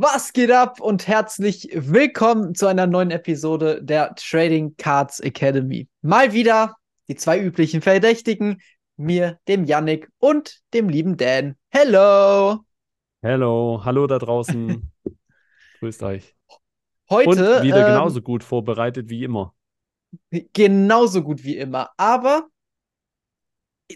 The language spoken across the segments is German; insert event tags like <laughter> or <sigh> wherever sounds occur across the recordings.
Was geht ab und herzlich willkommen zu einer neuen Episode der Trading Cards Academy. Mal wieder die zwei üblichen Verdächtigen, mir, dem Yannick und dem lieben Dan. Hello! Hello, hallo da draußen. <laughs> Grüßt euch. Heute und wieder ähm, genauso gut vorbereitet wie immer. genauso gut wie immer, aber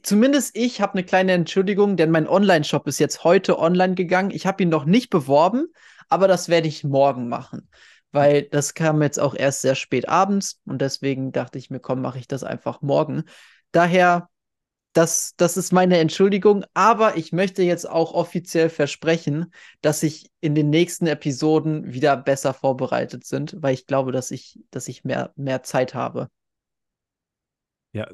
zumindest ich habe eine kleine Entschuldigung, denn mein Online-Shop ist jetzt heute online gegangen. Ich habe ihn noch nicht beworben, aber das werde ich morgen machen, weil das kam jetzt auch erst sehr spät abends und deswegen dachte ich mir, komm, mache ich das einfach morgen. Daher, das, das ist meine Entschuldigung, aber ich möchte jetzt auch offiziell versprechen, dass ich in den nächsten Episoden wieder besser vorbereitet sind, weil ich glaube, dass ich, dass ich mehr, mehr Zeit habe. Ja,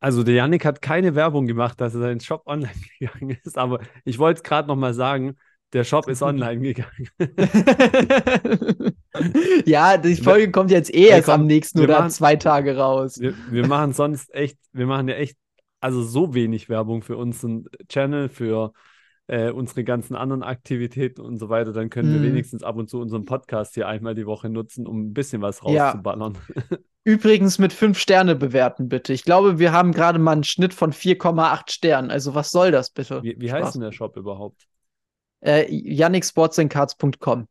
also der Yannick hat keine Werbung gemacht, dass er seinen Shop online <laughs> gegangen ist, aber ich wollte es gerade nochmal sagen, der Shop ist online gegangen. <laughs> ja, die Folge kommt jetzt eh erst am nächsten oder machen- zwei Tage raus. Wir, wir machen sonst echt, wir machen ja echt, also so wenig Werbung für unseren Channel, für äh, unsere ganzen anderen Aktivitäten und so weiter. Dann können wir Mhm. wenigstens ab und zu unseren Podcast hier einmal die Woche nutzen, um ein bisschen was Ja. rauszuballern. <laughs> Übrigens mit fünf Sterne bewerten, bitte. Ich glaube, wir haben gerade mal einen Schnitt von 4,8 Sternen. Also, was soll das bitte? Wie, wie heißt denn der Shop überhaupt? Äh, yannicksportsandcards.com.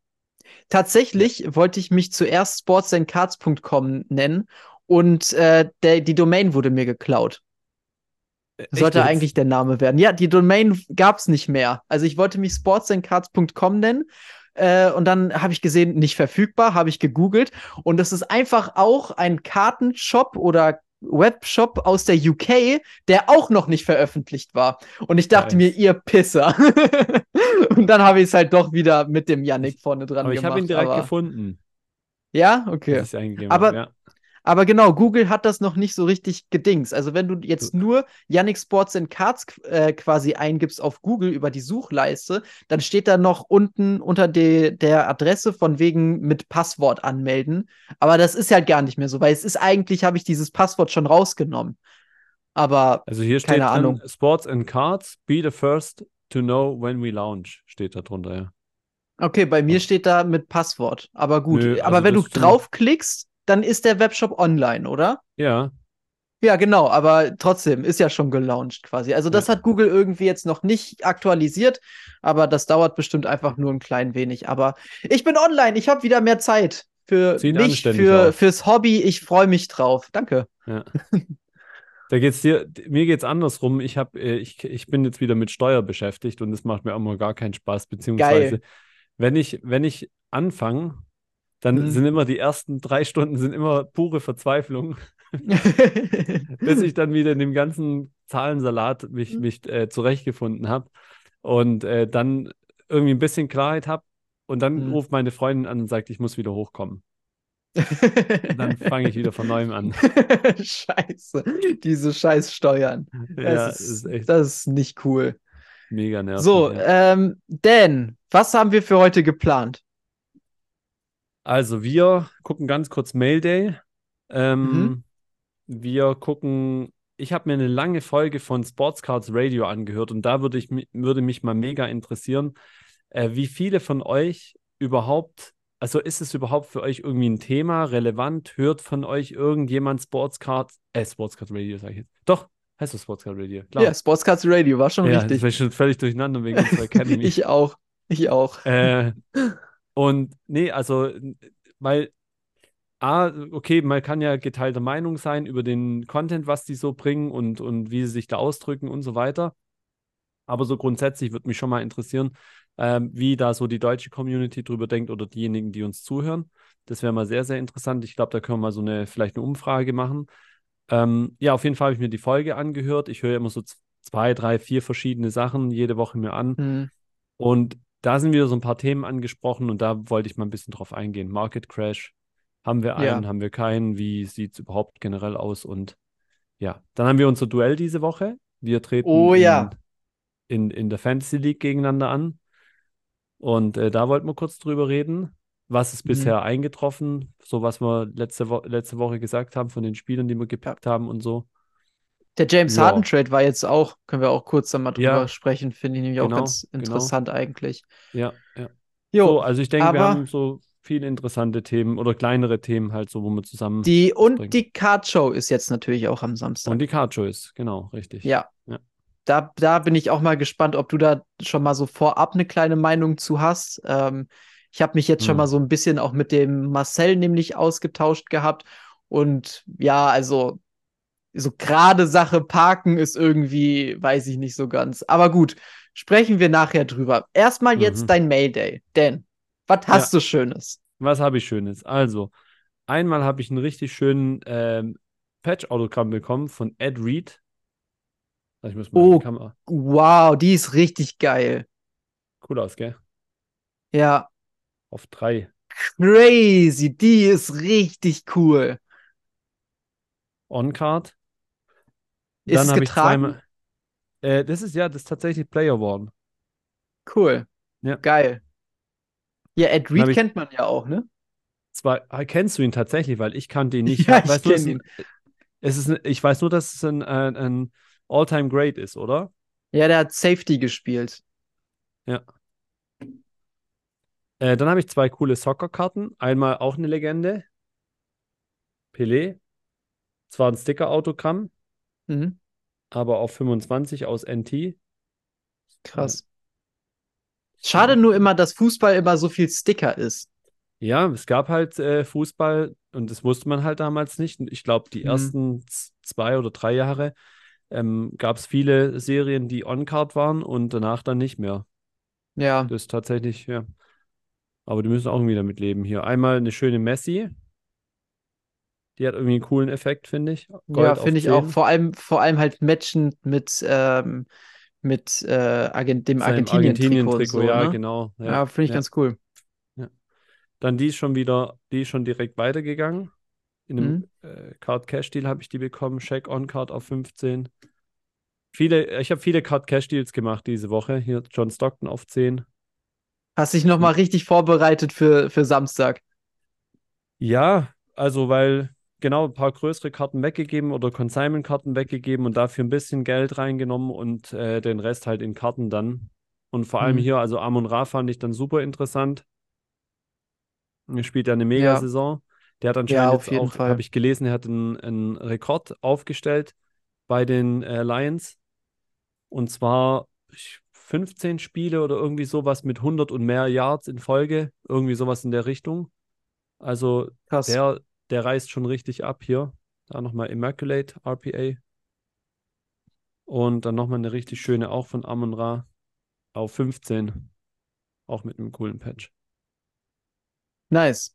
Tatsächlich wollte ich mich zuerst sportsandcards.com nennen und äh, der, die Domain wurde mir geklaut. Äh, echt Sollte jetzt? eigentlich der Name werden. Ja, die Domain gab es nicht mehr. Also ich wollte mich sportsandcards.com nennen. Äh, und dann habe ich gesehen, nicht verfügbar, habe ich gegoogelt. Und das ist einfach auch ein Kartenshop oder Webshop aus der UK, der auch noch nicht veröffentlicht war. Und ich dachte Nice. mir, ihr Pisser. <laughs> und dann habe ich es halt doch wieder mit dem Yannick vorne dran Aber ich gemacht. habe ihn direkt aber, gefunden. Ja, okay. Aber- ja. Aber genau, Google hat das noch nicht so richtig gedings. Also wenn du jetzt nur Yannick Sports and Cards äh, quasi eingibst auf Google über die Suchleiste, dann steht da noch unten unter de der Adresse von wegen mit Passwort anmelden. Aber das ist halt gar nicht mehr so, weil es ist eigentlich, habe ich dieses Passwort schon rausgenommen. Aber Also hier steht Keine Ahnung. Sports and Cards, be the first to know when we launch, steht da drunter, ja. okay, bei mir steht da mit Passwort. Aber gut. Nö, Aber also wenn du draufklickst, dann ist der Webshop online, oder? Ja, Ja, genau, aber trotzdem ist ja schon gelauncht quasi. Also das Ja. hat Google irgendwie jetzt noch nicht aktualisiert, aber das dauert bestimmt einfach nur ein klein wenig. Aber ich bin online, ich habe wieder mehr Zeit für Sieht mich, für, aus. fürs Hobby. Ich freue mich drauf. Danke. ja. Da geht's dir, mir geht's andersrum. Ich habe, ich, ich bin jetzt wieder mit Steuer beschäftigt und es macht mir auch mal gar keinen Spaß. Beziehungsweise, wenn ich, wenn ich anfange, dann Mhm. sind immer die ersten drei Stunden sind immer pure Verzweiflung, <laughs> bis ich dann wieder in dem ganzen Zahlensalat mich, Mhm. mich äh, zurechtgefunden habe und äh, dann irgendwie ein bisschen Klarheit habe. Und dann Mhm. ruft meine Freundin an und sagt, ich muss wieder hochkommen. Dann fange ich wieder von <laughs> neuem an. Scheiße, diese scheiß Steuern. Ja, Das ist ist, echt das ist nicht cool. mega nervig. So, ja. ähm, Dan, was haben wir für heute geplant? Also wir gucken ganz kurz Mail Day. Ähm, Mhm. Wir gucken, ich habe mir eine lange Folge von Sports Cards Radio angehört und da würde ich, würde mich mal mega interessieren, äh, wie viele von euch überhaupt, also ist es überhaupt für euch irgendwie ein Thema, relevant? Hört von euch irgendjemand Sports Cards, äh, Sports Cards Radio, sage ich jetzt. Doch, heißt das Sports Cards Radio, klar. Ja, Sportscards Radio war schon ja, richtig. das war schon völlig durcheinander wegen unserer Academy. <laughs> Ich auch. Ich auch. Äh, <laughs> und nee, also, weil, A, okay, man kann ja geteilter Meinung sein über den Content, was die so bringen und, und wie sie sich da ausdrücken und so weiter. Aber so grundsätzlich würde mich schon mal interessieren, ähm, wie da so die deutsche Community drüber denkt oder diejenigen, die uns zuhören. Das wäre mal sehr, sehr interessant. Ich glaube, da können wir mal so eine, vielleicht eine Umfrage machen. Ähm, ja, auf jeden Fall habe ich mir die Folge angehört. Ich höre immer so zwei, drei, vier verschiedene Sachen jede Woche mir an. Hm. Und da sind wieder so ein paar Themen angesprochen und da wollte ich mal ein bisschen drauf eingehen. Market Crash, haben wir einen, Ja. haben wir keinen? Wie sieht es überhaupt generell aus? Und ja, dann haben wir unser Duell diese Woche. Wir treten Oh ja. in, in, in der Fantasy League gegeneinander an. Und äh, da wollten wir kurz drüber reden. Was ist Mhm. bisher eingetroffen? So, was wir letzte, Wo letzte Woche gesagt haben von den Spielern, die wir gepackt haben und so. Der James Ja. Harden Trade war jetzt auch, können wir auch kurz dann mal drüber Ja. sprechen, finde ich nämlich auch Genau, ganz genau. interessant eigentlich. Ja, ja. Jo, So, also ich denke, wir haben so viele interessante Themen oder kleinere Themen halt so, wo wir zusammen die und bringen. die Card Show ist jetzt natürlich auch am Und Samstag. die Card Choice, genau, richtig. Ja. Ja. Da, da bin ich auch mal gespannt, ob du da schon mal so vorab eine kleine Meinung zu hast. Ähm, ich habe mich jetzt schon Hm. mal so ein bisschen auch mit dem Marcel nämlich ausgetauscht gehabt. Und ja, also so gerade Sache parken ist irgendwie, weiß ich nicht so ganz. Aber gut, sprechen wir nachher drüber. Erstmal jetzt Mhm. dein Mayday. Dan, was hast du Schönes? Was habe ich Schönes? Also, einmal habe ich einen richtig schönen ähm, Patch-Autogramm bekommen von Ed Reed. Ich muss mal Oh. die Kamera. Wow, die ist richtig geil. Cool aus, gell? Ja, Auf drei. crazy. Die ist richtig cool. On-Card. Ist Dann habe ich zweimal. Äh, das ist ja, das ist tatsächlich Player One. Cool. Ja. Geil. Ja, Ed Reed kennt man ja auch, ne? Zwei, ah, kennst du ihn tatsächlich, weil ich kannte ihn nicht. <laughs> Ja, Ich weiß ich nur, dass kenn ein- Es ist ein, ich weiß nur, dass es ein, ein, ein All-Time Great ist, oder? Ja, der hat Safety gespielt. Äh, dann habe ich zwei coole Soccer-Karten. Einmal auch eine Legende. Pelé. Zwar ein Sticker-Autogramm, Mhm. aber auf 25 aus NT. Krass. Schade nur immer, dass Fußball immer so viel Sticker ist. Ja, es gab halt äh, Fußball und das wusste man halt damals nicht. Und Ich glaube, die Mhm. ersten zwei oder drei Jahre ähm, gab es viele Serien, die on-card waren und danach dann nicht mehr. Ja, Das ist tatsächlich, ja. Aber die müssen auch irgendwie damit leben hier. Einmal eine schöne Messi. Die hat irgendwie einen coolen Effekt, finde ich. Gold ja, finde ich auch. 10. Vor allem, vor allem halt matchend mit, ähm, mit äh, Argent dem Argentinien-Trikot und Argentinien-Trikot, so, ja, ne? genau. Ja, Ja, finde ich ja. ganz cool. Dann die ist schon wieder, die ist schon direkt weitergegangen. In einem Mhm. äh, Card Cash Deal habe ich die bekommen. Check On Card auf 15. Viele, ich habe viele Card Cash Deals gemacht diese Woche. Hier John Stockton auf 10. Hast dich noch mal richtig vorbereitet für, für Samstag. Ja, also weil genau ein paar größere Karten weggegeben oder Consignment-Karten weggegeben und dafür ein bisschen Geld reingenommen und äh, den Rest halt in Karten dann. Und vor allem Mhm. hier, also Amon Ra fand ich dann super interessant. Er spielt ja eine Ja. Megasaison. Der hat Ja, anscheinend jeden auch, habe ich gelesen, er hat einen, einen Rekord aufgestellt bei den äh, Lions. Und zwar ich- 15 Spiele oder irgendwie sowas mit 100 und mehr Yards in Folge. Irgendwie sowas in der Richtung. Also Krass. der, der reißt schon richtig ab hier. Da nochmal Immaculate RPA. Und dann nochmal eine richtig schöne auch von Amon Ra auf 15. Auch mit einem coolen Patch. Nice.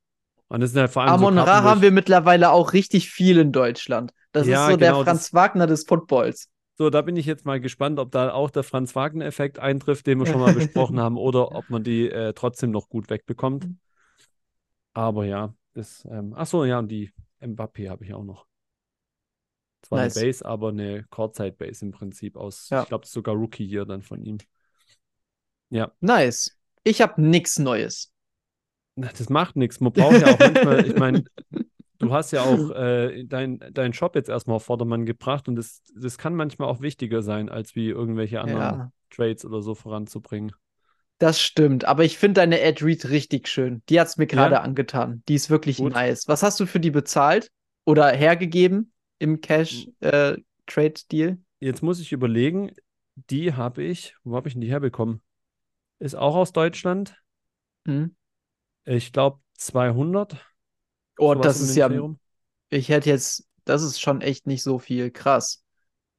Und das sind halt vor allem so Amon Ra Karten, wo haben wir mittlerweile auch richtig viel in Deutschland. Das Ja, ist so der genau, Franz das- Wagner des Footballs. So, da bin ich jetzt mal gespannt, ob da auch der Franz Wagner-Effekt eintrifft, den wir schon mal <laughs> besprochen haben, oder ob man die äh, trotzdem noch gut wegbekommt. Aber ja, das, ähm, ach so, ja, und die Mbappé habe ich auch noch. Zwar Nice. eine Base, aber eine Courtside-Base im Prinzip aus, Ja. ich glaube, sogar Rookie hier dann von ihm. Ja, Nice. Ich habe nichts Neues. na, das macht nichts. Man braucht ja auch manchmal, ich meine, <laughs> du hast ja auch äh, deinen dein Shop jetzt erstmal auf Vordermann gebracht und das, das kann manchmal auch wichtiger sein, als wie irgendwelche anderen Ja, Trades oder so voranzubringen. Das stimmt. Aber ich finde deine Ad Read richtig schön. Die hat's mir gerade Ja? angetan. Die ist wirklich Gut. nice. Was hast du für die bezahlt oder hergegeben im Hm. Cash-Trade-Deal? Jetzt muss ich überlegen, die habe ich, wo habe ich denn die herbekommen? Ist auch aus Deutschland. Hm? Ich glaube 200. Oh, das ist ja, Dreh rum. ich hätte jetzt, das ist schon echt nicht so viel. Krass.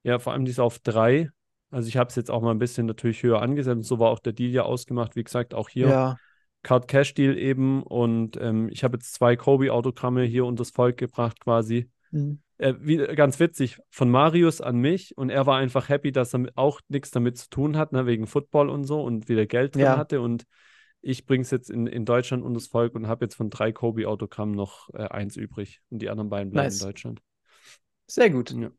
Ja, vor allem die ist auf drei. Also ich habe es jetzt auch mal ein bisschen natürlich höher angesetzt. So war auch der Deal ja ausgemacht. Wie gesagt, auch hier Ja, Card Cash Deal eben. Und ähm, ich habe jetzt zwei Kobe-Autogramme hier unters Volk gebracht quasi. hm. Äh, wie, ganz witzig, von Marius an mich. Und er war einfach happy, dass er auch nichts damit zu tun hat, ne, wegen Football und so und wieder Geld drin Ja. hatte. Und ich bringe es jetzt in, in Deutschland unters Volk und habe jetzt von drei Kobe-Autogrammen noch äh, eins übrig. Und die anderen beiden bleiben Nice. in Deutschland. Sehr gut. Ja.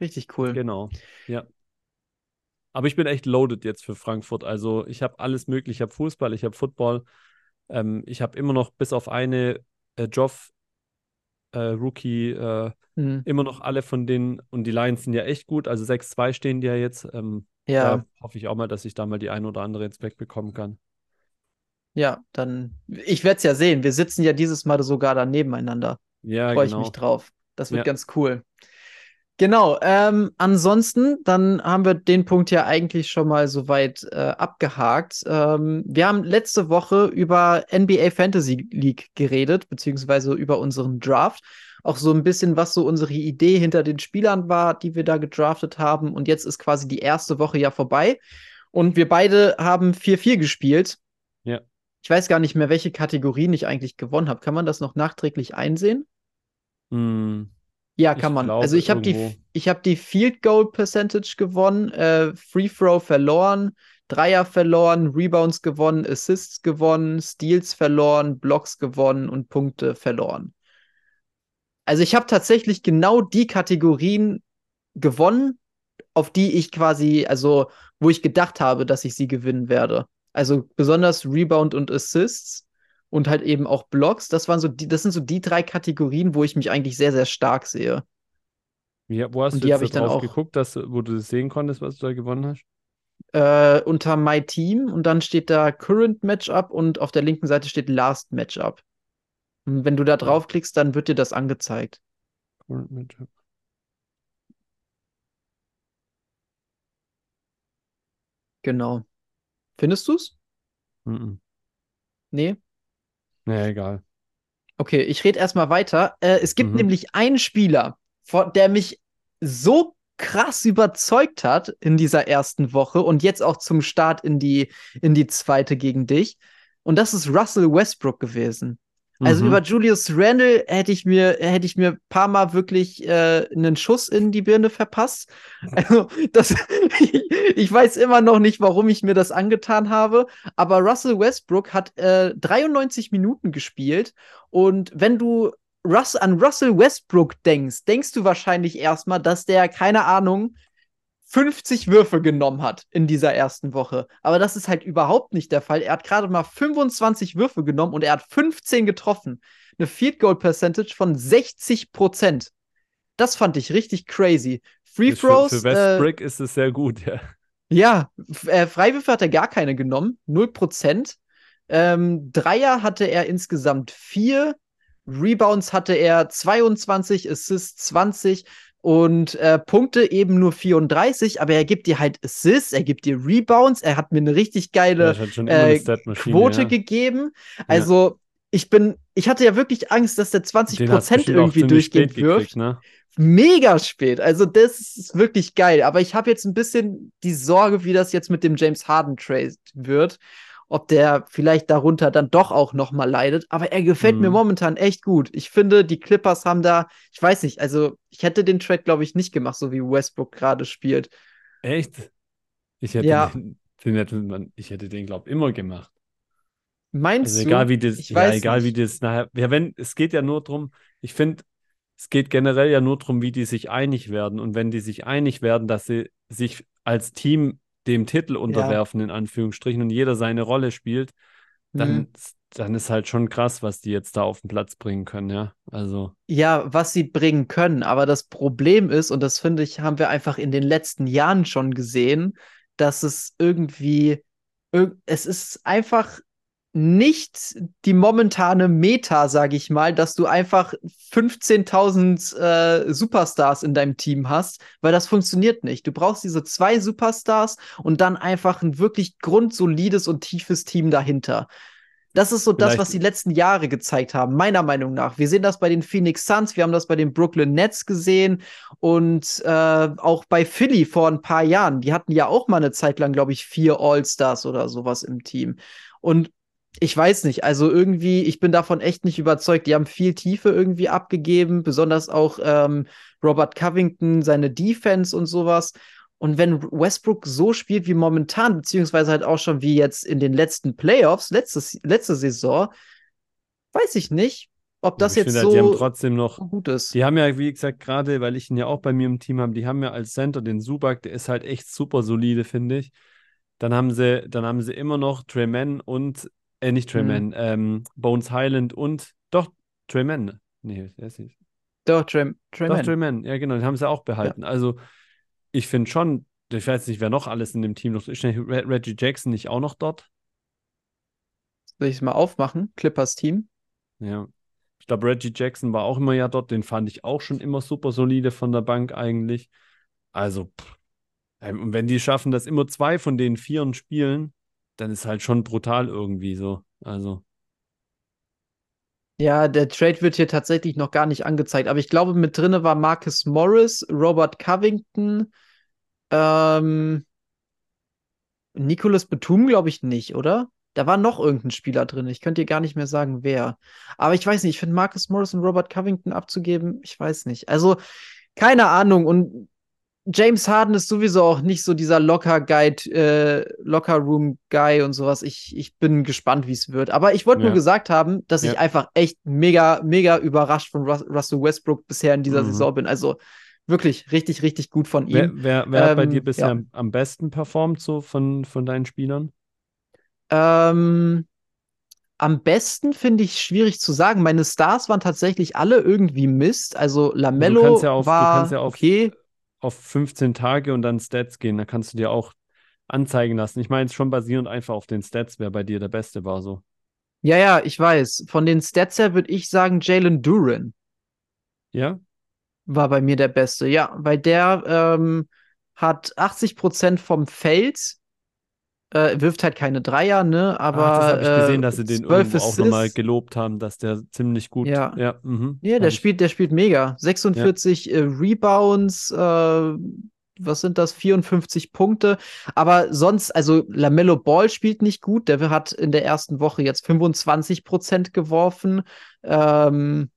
Richtig cool. Genau, ja. Aber ich bin echt loaded jetzt für Frankfurt. Also ich habe alles mögliche. Ich habe Fußball, ich habe Football. Ähm, ich habe immer noch bis auf eine äh, Joff äh, Rookie äh, Hm. immer noch alle von denen. Und die Lions sind ja echt gut. Also 6-2 stehen die ja jetzt. Ähm, Ja, Da hoffe ich auch mal, dass ich da mal die eine oder andere jetzt wegbekommen kann. Ja, dann, ich werde es ja sehen. Wir sitzen ja dieses Mal sogar da nebeneinander. Ja, Freue ich genau. mich drauf. Das wird Ja. ganz cool. Genau, ähm, ansonsten, dann haben wir den Punkt ja eigentlich schon mal soweit äh, abgehakt. Ähm, wir haben letzte Woche über NBA Fantasy League geredet, beziehungsweise über unseren Draft. Auch so ein bisschen, was so unsere Idee hinter den Spielern war, die wir da gedraftet haben. Und jetzt ist quasi die erste Woche ja vorbei. Und wir beide haben 4-4 gespielt. Ja. Ich weiß gar nicht mehr, welche Kategorien ich eigentlich gewonnen habe. Kann man das noch nachträglich einsehen? Hm, Ja, Ich kann man. glaube, Also ich habe die, ich habe die Field Goal Percentage gewonnen, äh, Free Throw verloren, Dreier verloren, Rebounds gewonnen, Assists gewonnen, Steals verloren, Blocks gewonnen und Punkte verloren. Also ich habe tatsächlich genau die Kategorien gewonnen, auf die ich quasi, also wo ich gedacht habe, dass ich sie gewinnen werde. Also besonders Rebound und Assists und halt eben auch Blocks. Das waren so die, das sind so die drei Kategorien, wo ich mich eigentlich sehr, sehr stark sehe. wie, wo hast Und du jetzt drauf auch- geguckt, dass, wo du das sehen konntest, was du da gewonnen hast? Äh, unter My Team und dann steht da Current Matchup und auf der linken Seite steht Last Matchup. Und wenn du da draufklickst, dann wird dir das angezeigt. Current Matchup. Genau. Findest du's? Mhm. Nee? Naja, egal. Okay, ich rede erstmal weiter. Äh, es gibt Mhm. nämlich einen Spieler, vor- der mich so krass überzeugt hat in dieser ersten Woche und jetzt auch zum Start in die, in die zweite gegen dich. Und das ist Russell Westbrook gewesen. Also Mhm. über Julius Randle hätte ich mir, hätte ich mir ein paar Mal wirklich äh, einen Schuss in die Birne verpasst. Also, das, <laughs> ich weiß immer noch nicht, warum ich mir das angetan habe. Aber Russell Westbrook hat äh, 93 Minuten gespielt. Und wenn du Russ an Russell Westbrook denkst, denkst du wahrscheinlich erstmal, dass der, keine Ahnung, 50 Würfe genommen hat in dieser ersten Woche. Aber das ist halt überhaupt nicht der Fall. Er hat gerade mal 25 Würfe genommen und er hat 15 getroffen. Eine Field Goal Percentage von 60 Prozent. Das fand ich richtig crazy. Free für, Throws. für äh, Westbrick ist es sehr gut, ja. ja, äh, Freiwürfe hat er gar keine genommen, 0%. Ähm, Dreier hatte er insgesamt vier. Rebounds hatte er 22, Assists 20 und äh, Punkte eben nur 34, aber er gibt dir halt Assists, er gibt dir Rebounds, er hat mir eine richtig geile halt eine äh, Quote ja. gegeben. Also, ich bin, ich hatte ja wirklich Angst, dass der 20% Den hast du bestimmt auch irgendwie durchgehend wirft gekriegt, ne? mega spät. Also das ist wirklich geil. Aber ich habe jetzt ein bisschen die Sorge, wie das jetzt mit dem James Harden Trade wird. Ob der vielleicht darunter dann doch auch noch mal leidet. Aber er gefällt mir Mhm. momentan echt gut. Ich finde, die Clippers haben da, ich weiß nicht, also ich hätte den Trade, glaube ich, nicht gemacht, so wie Westbrook gerade spielt. Echt? Ich hätte Ja. den, den hätte ich hätte den, glaube immer gemacht. Meinst Also du? egal wie das, Ich ja, egal wie nicht. das nachher, ja, wenn, es geht ja nur drum, ich finde, es geht generell ja nur drum, wie die sich einig werden. Und wenn die sich einig werden, dass sie sich als Team dem Titel unterwerfen, in Anführungsstrichen, und jeder seine Rolle spielt, dann, Mhm. dann ist halt schon krass, was die jetzt da auf den Platz bringen können, ja. Also, Ja, was sie bringen können. Aber das Problem ist, und das finde ich, haben wir einfach in den letzten Jahren schon gesehen, dass es irgendwie, irg- es ist einfach nicht die momentane Meta, sage ich mal, dass du einfach 15.000 äh, Superstars in deinem Team hast, weil das funktioniert nicht. Du brauchst diese zwei Superstars und dann einfach ein wirklich grundsolides und tiefes Team dahinter. Das ist so das, Vielleicht- was die letzten Jahre gezeigt haben, meiner Meinung nach. Wir sehen das bei den Phoenix Suns, wir haben das bei den Brooklyn Nets gesehen und äh, auch bei Philly vor ein paar Jahren. Die hatten ja auch mal eine Zeit lang, glaube ich, vier All-Stars oder sowas im Team. Und ich weiß nicht, also irgendwie, ich bin davon echt nicht überzeugt. Die haben viel Tiefe irgendwie abgegeben, besonders auch ähm, Robert Covington, seine Defense und sowas. Und wenn Westbrook so spielt wie momentan, beziehungsweise halt auch schon wie jetzt in den letzten Playoffs, letztes, letzte Saison, weiß ich nicht, ob das ich jetzt finde halt, die haben so trotzdem noch, gut ist. Die haben ja, wie gesagt, gerade, weil ich ihn ja auch bei mir im Team habe, die haben ja als Center den Subak, der ist halt echt super solide, finde ich. Dann haben sie, dann haben sie immer noch Treyman und, äh, nicht Treyman, ähm, Bones Highland und, doch, Treyman. Nee, der ist nicht. Doch, Trey, Trey Doch. Treyman, ja genau, den haben sie auch behalten. Also, ich finde schon, ich weiß nicht, wer noch alles in dem Team noch ist. Reggie Jackson nicht auch noch dort? Soll ich es mal aufmachen? Clippers Team. Ja. Ich glaube, Reggie Jackson war auch immer ja dort. Den fand ich auch schon immer super solide von der Bank eigentlich. Also, pff. Ähm, und wenn die schaffen, dass immer zwei von den Vieren spielen, dann ist halt schon brutal irgendwie so. Also. Ja, der Trade wird hier tatsächlich noch gar nicht angezeigt, aber ich glaube, mit drinne war Marcus Morris, Robert Covington, ähm, Nicholas Betum, glaube ich nicht, oder? Da war noch irgendein Spieler drin. Ich könnte dir gar nicht mehr sagen, wer. Aber ich weiß nicht, ich finde Marcus Morris und Robert Covington abzugeben, ich weiß nicht. Also, keine Ahnung. Und James Harden ist sowieso auch nicht so dieser Locker-Guide, äh, Locker-Room-Guy und sowas. Ich, ich bin gespannt, wie es wird. Aber ich wollte Ja. nur gesagt haben, dass Ja. ich einfach echt mega, mega überrascht von Rus Russell Westbrook bisher in dieser Mhm. Saison bin. Also wirklich richtig, richtig gut von Wer, ihm. wer, wer hat bei Ähm, dir bisher ja. am, besten performt, so von, von deinen Spielern? Ähm, am besten finde ich schwierig zu sagen. Meine Stars waren tatsächlich alle irgendwie Mist. Also Lamello ja auf, war kannst ja auf, okay. Auf 15 Tage und dann Stats gehen. Da kannst du dir auch anzeigen lassen. Ich meine es schon basierend einfach auf den Stats, wer bei dir der Beste war. So. Ja, ja, ich weiß. Von den Stats her würde ich sagen, Jalen Duran Ja? war bei mir der Beste. Ja, weil der ähm, hat 80% vom Feld, äh, wirft halt keine Dreier, ne? Aber Ach, das habe ich gesehen, äh, dass sie den 12 irgendwo auch nochmal gelobt haben, dass der ziemlich gut. Ja. ja, mhm, Ja, der spielt, der spielt mega. 46 äh, Rebounds, äh, was sind das? 54 Punkte. Aber sonst, also Lamello Ball spielt nicht gut. Der hat in der ersten Woche jetzt 25% geworfen. Ähm,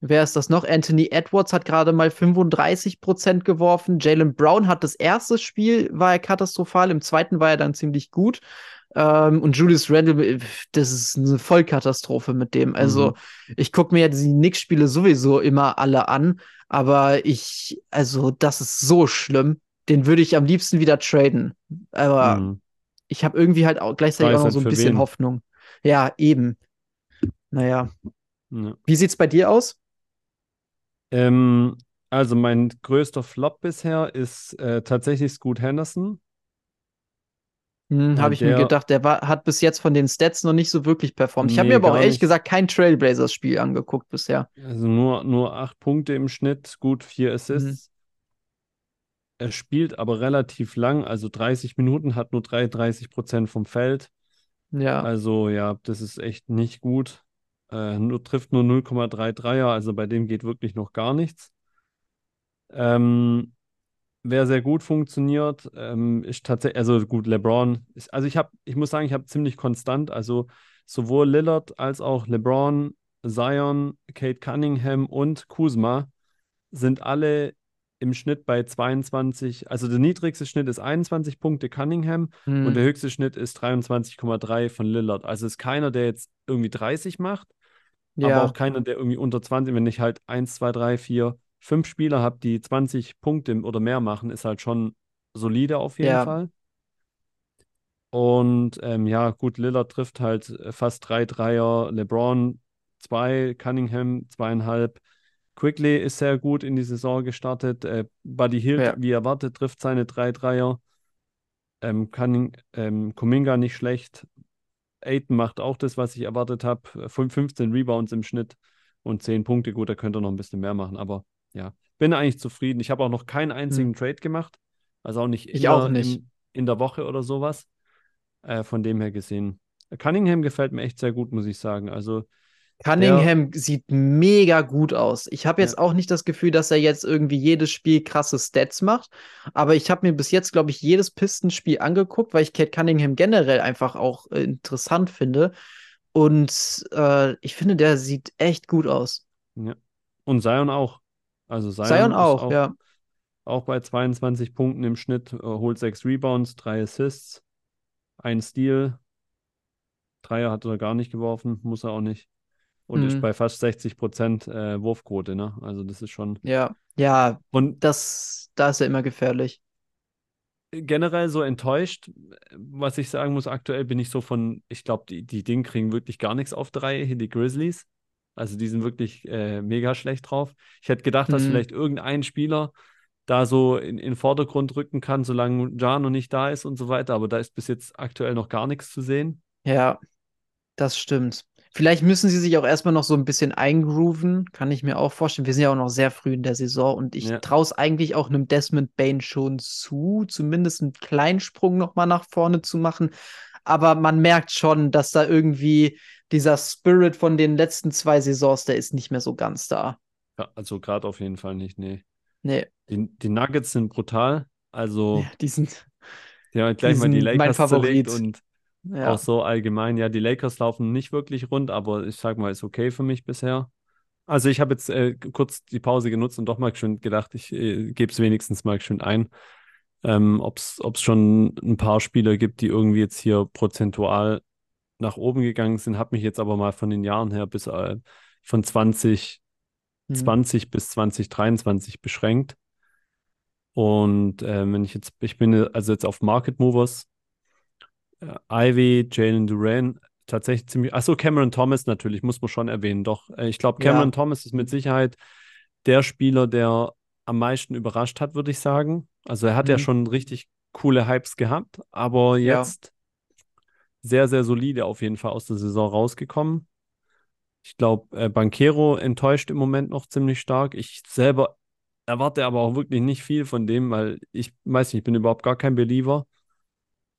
wer ist das noch? Anthony Edwards hat gerade mal 35% geworfen. Jalen Brown hat das erste Spiel, war er katastrophal. Im zweiten war er dann ziemlich gut. Ähm, und Julius Randle, äh, das ist eine Vollkatastrophe mit dem. Also, Mhm. ich gucke mir ja die Knicks-Spiele sowieso immer alle an, aber ich, also, das ist so schlimm. Den würde ich am liebsten wieder traden. Aber Mhm. ich habe irgendwie halt auch gleichzeitig auch noch so ein bisschen wen. Hoffnung. Ja, eben. Naja. Ja. Wie sieht's bei dir aus? Ähm, also mein größter Flop bisher ist äh, tatsächlich Scoot Henderson. Hm, habe ich mir der- gedacht, der war, hat bis jetzt von den Stats noch nicht so wirklich performt. Ich habe Nee, mir aber auch ehrlich nicht. gesagt kein Trailblazers-Spiel angeguckt bisher. Also nur, nur acht Punkte im Schnitt, gut vier Assists. Er spielt aber relativ lang, also 30 Minuten, hat nur 33 Prozent vom Feld. Ja, Also ja, das ist echt nicht gut. Äh, nur, trifft nur 0,3 Dreier, also bei dem geht wirklich noch gar nichts. Ähm, wer sehr gut funktioniert, ähm, ist tatsächlich, also gut, LeBron ist, also ich habe, ich muss sagen, ich habe ziemlich konstant, also sowohl Lillard als auch LeBron, Zion, Kate Cunningham und Kuzma sind alle im Schnitt bei 22, also der niedrigste Schnitt ist 21 Punkte Cunningham Hm, und der höchste Schnitt ist 23,3 von Lillard. Also ist keiner, der jetzt irgendwie 30 macht, aber ja, auch keiner, der irgendwie unter 20, wenn ich halt 1, 2, 3, 4, 5 Spieler habe, die 20 Punkte oder mehr machen, ist halt schon solide auf jeden Ja. Fall. Und ähm, ja, gut, Lillard trifft halt äh, fast drei Dreier, LeBron zwei, Cunningham zweieinhalb. Quickly ist sehr gut in die Saison gestartet. Äh, Buddy Hield, Ja. wie erwartet, trifft seine drei Dreier. Ähm, Cunning, ähm, Kuminga nicht schlecht. Aiton macht auch das, was ich erwartet habe. 15 Rebounds im Schnitt und 10 Punkte. Gut, da könnte er noch ein bisschen mehr machen, aber ja, bin eigentlich zufrieden. Ich habe auch noch keinen einzigen Trade gemacht. Also auch nicht in Hm. Ich auch der, nicht. In, in der Woche oder sowas. Äh, von dem her gesehen. Cunningham gefällt mir echt sehr gut, muss ich sagen. Also, Cunningham sieht mega gut aus. Ich habe jetzt Ja. auch nicht das Gefühl, dass er jetzt irgendwie jedes Spiel krasse Stats macht, aber ich habe mir bis jetzt, glaube ich, jedes Pistenspiel angeguckt, weil ich Kate Cunningham generell einfach auch äh, interessant finde. Und äh, ich finde, der sieht echt gut aus. ja. Und Zion auch. Also Zion, Zion ist auch, auch, ja. auch bei 22 Punkten im Schnitt, äh, holt 6 Rebounds, 3 Assists, ein Steal. Dreier hat er gar nicht geworfen, muss er auch nicht. Und ist Mhm. bei fast 60 Prozent äh, Wurfquote, ne? Also das ist schon. Ja, ja, Und das, da ist er immer gefährlich. generell so enttäuscht, was ich sagen muss, aktuell bin ich so von, ich glaube, die, die Ding kriegen wirklich gar nichts auf drei, hier die Grizzlies. Also die sind wirklich äh, mega schlecht drauf. Ich hätte gedacht, dass Mhm. vielleicht irgendein Spieler da so in, in den Vordergrund rücken kann, solange Ja noch nicht da ist und so weiter, aber da ist bis jetzt aktuell noch gar nichts zu sehen. Ja, Das stimmt. Vielleicht müssen sie sich auch erstmal noch so ein bisschen eingrooven, kann ich mir auch vorstellen. Wir sind ja auch noch sehr früh in der Saison und ich Ja. traue es eigentlich auch einem Desmond Bain schon zu, zumindest einen kleinen Sprung nochmal nach vorne zu machen. Aber man merkt schon, dass da irgendwie dieser Spirit von den letzten zwei Saisons, der ist nicht mehr so ganz da. Ja, also gerade auf jeden Fall nicht, nee. Nee, Die, die Nuggets sind brutal. Also, ja, die sind, haben gleich mal die mein Lakers zerlegt Favorit. und ja. auch so allgemein. Ja, die Lakers laufen nicht wirklich rund, aber ich sag mal, ist okay für mich bisher. Also ich habe jetzt äh, kurz die Pause genutzt und doch mal schön gedacht, ich äh, gebe es wenigstens mal schön ein. Ähm, ob es schon ein paar Spieler gibt, die irgendwie jetzt hier prozentual nach oben gegangen sind, habe mich jetzt aber mal von den Jahren her bis äh, von 2020 Hm. bis 2023 beschränkt. Und äh, wenn ich jetzt, ich bin äh, also jetzt auf Market Movers, Ivy, Jalen Duran, tatsächlich ziemlich, achso, Cameron Thomas natürlich, muss man schon erwähnen. Doch, äh, ich glaube, Cameron Ja. Thomas ist mit Sicherheit der Spieler, der am meisten überrascht hat, würde ich sagen. Also er hat ja Mhm. schon richtig coole Hypes gehabt, aber Ja. jetzt sehr, sehr solide auf jeden Fall aus der Saison rausgekommen. Ich glaube, äh, Banquero enttäuscht im Moment noch ziemlich stark. Ich selber erwarte aber auch wirklich nicht viel von dem, weil ich weiß nicht, ich bin überhaupt gar kein Believer,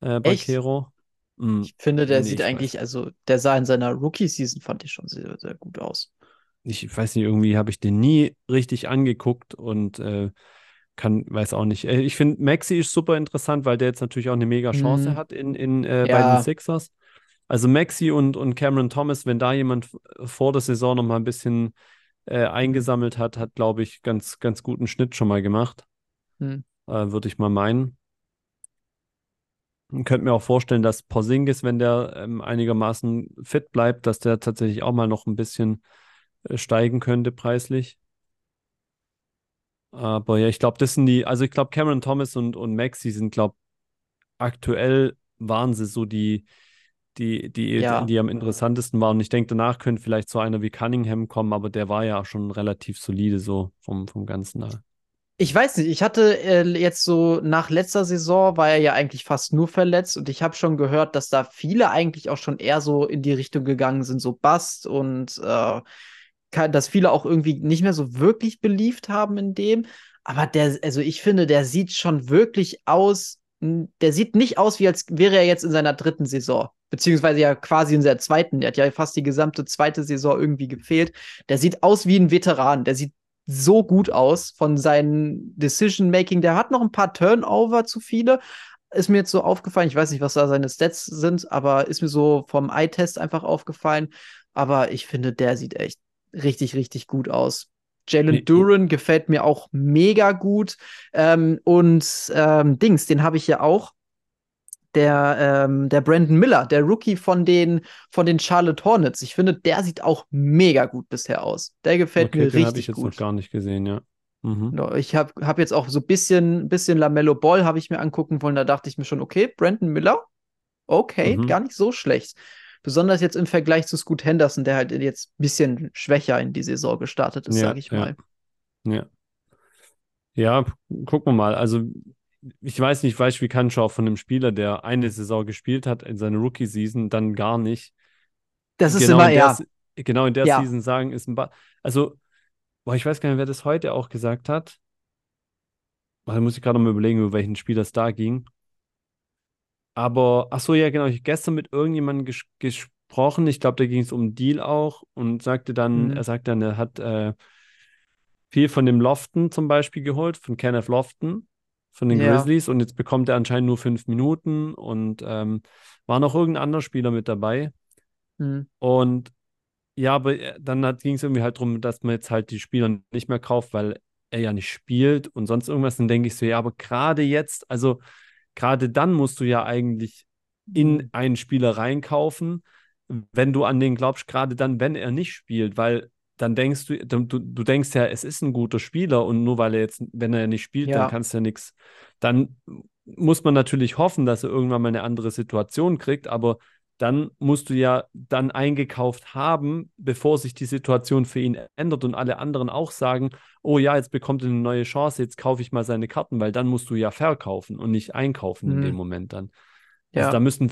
äh, Echt? Banquero. Mm, Ich finde, der nee, sieht ich eigentlich, weiß, also der sah in seiner Rookie-Season, fand ich schon sehr, sehr gut aus. ich weiß nicht, irgendwie habe ich den nie richtig angeguckt und äh, kann, weiß auch nicht. Äh, ich finde, Maxi ist super interessant, weil der jetzt natürlich auch eine mega Chance Hm, hat in, in, äh, bei den ja, Sixers. Also Maxi und, und Cameron Thomas, wenn da jemand vor der Saison noch mal ein bisschen äh, eingesammelt hat, hat, glaube ich, ganz, ganz guten Schnitt schon mal gemacht. hm. Äh, würde ich mal meinen. Und könnte mir auch vorstellen, dass Porzingis, wenn der ähm, einigermaßen fit bleibt, dass der tatsächlich auch mal noch ein bisschen äh, steigen könnte preislich. Aber ja, ich glaube, das sind die, also ich glaube, Cameron Thomas und, und Maxi sind, glaube aktuell waren sie so die, die, die, Ja. die am interessantesten waren. Und ich denke, danach könnte vielleicht so einer wie Cunningham kommen, aber der war ja schon relativ solide so vom, vom Ganzen her. Ich weiß nicht, ich hatte äh, jetzt so nach letzter Saison war er ja eigentlich fast nur verletzt und ich habe schon gehört, dass da viele eigentlich auch schon eher so in die Richtung gegangen sind, so Bast und äh, kann, dass viele auch irgendwie nicht mehr so wirklich beliebt haben in dem. Aber der, also ich finde, der sieht schon wirklich aus, der sieht nicht aus, wie als wäre er jetzt in seiner dritten Saison. Beziehungsweise ja quasi in seiner zweiten. Der hat ja fast die gesamte zweite Saison irgendwie gefehlt. Der sieht aus wie ein Veteran. Der sieht so gut aus von seinem Decision-Making. Der hat noch ein paar Turnover zu viele. Ist mir jetzt so aufgefallen. Ich weiß nicht, was da seine Stats sind, aber ist mir so vom Eye-Test einfach aufgefallen. Aber ich finde, der sieht echt richtig, richtig gut aus. Jalen Nee, Duran gefällt mir auch mega gut. Ähm, und ähm, Dings, den habe ich ja auch. Der, ähm, der Brandon Miller, der Rookie von den, von den Charlotte Hornets. Ich finde, der sieht auch mega gut bisher aus. Der gefällt okay, mir den habe ich richtig jetzt noch gut. gar nicht gesehen, ja. Mhm. Ich habe hab jetzt auch so ein bisschen, bisschen Lamello Ball habe ich mir angucken wollen. Da dachte ich mir schon, okay, Brandon Miller, okay, Mhm. gar nicht so schlecht. Besonders jetzt im Vergleich zu Scoot Henderson, der halt jetzt ein bisschen schwächer in die Saison gestartet ist, Ja, sage ich ja, mal. ja. Ja, gucken wir mal. Also, ich weiß nicht, weißt du, wie kannst du auch von einem Spieler, der eine Saison gespielt hat in seiner Rookie-Season, dann gar nicht Das ist genau immer, in der, ja, genau in der ja. Season sagen, ist ein ba Also, boah, ich weiß gar nicht, wer das heute auch gesagt hat. Da muss ich gerade mal überlegen, über welchen Spieler es da ging. Aber, ach so, ja, genau. Ich habe gestern mit irgendjemandem ges gesprochen. Ich glaube, da ging es um Deal auch und sagte dann, er Mhm. sagt dann, er hat äh, viel von dem Lofton zum Beispiel geholt, von Kenneth Lofton, von den Ja. Grizzlies und jetzt bekommt er anscheinend nur fünf Minuten und ähm, war noch irgendein anderer Spieler mit dabei. Mhm. Und ja, aber äh, dann ging es irgendwie halt darum, dass man jetzt halt die Spieler nicht mehr kauft, weil er ja nicht spielt und sonst irgendwas. Dann denke ich so, ja, aber gerade jetzt, also gerade dann musst du ja eigentlich in Mhm. einen Spieler reinkaufen, wenn du an den glaubst, gerade dann, wenn er nicht spielt, weil dann denkst du, du, du denkst ja, es ist ein guter Spieler und nur weil er jetzt, wenn er nicht spielt, dann Ja. kannst du ja nichts. Dann muss man natürlich hoffen, dass er irgendwann mal eine andere Situation kriegt, aber dann musst du ja dann eingekauft haben, bevor sich die Situation für ihn ändert und alle anderen auch sagen, oh ja, jetzt bekommt er eine neue Chance, jetzt kaufe ich mal seine Karten, weil dann musst du ja verkaufen und nicht einkaufen in dem Mhm. Moment dann. Also Ja. da müssen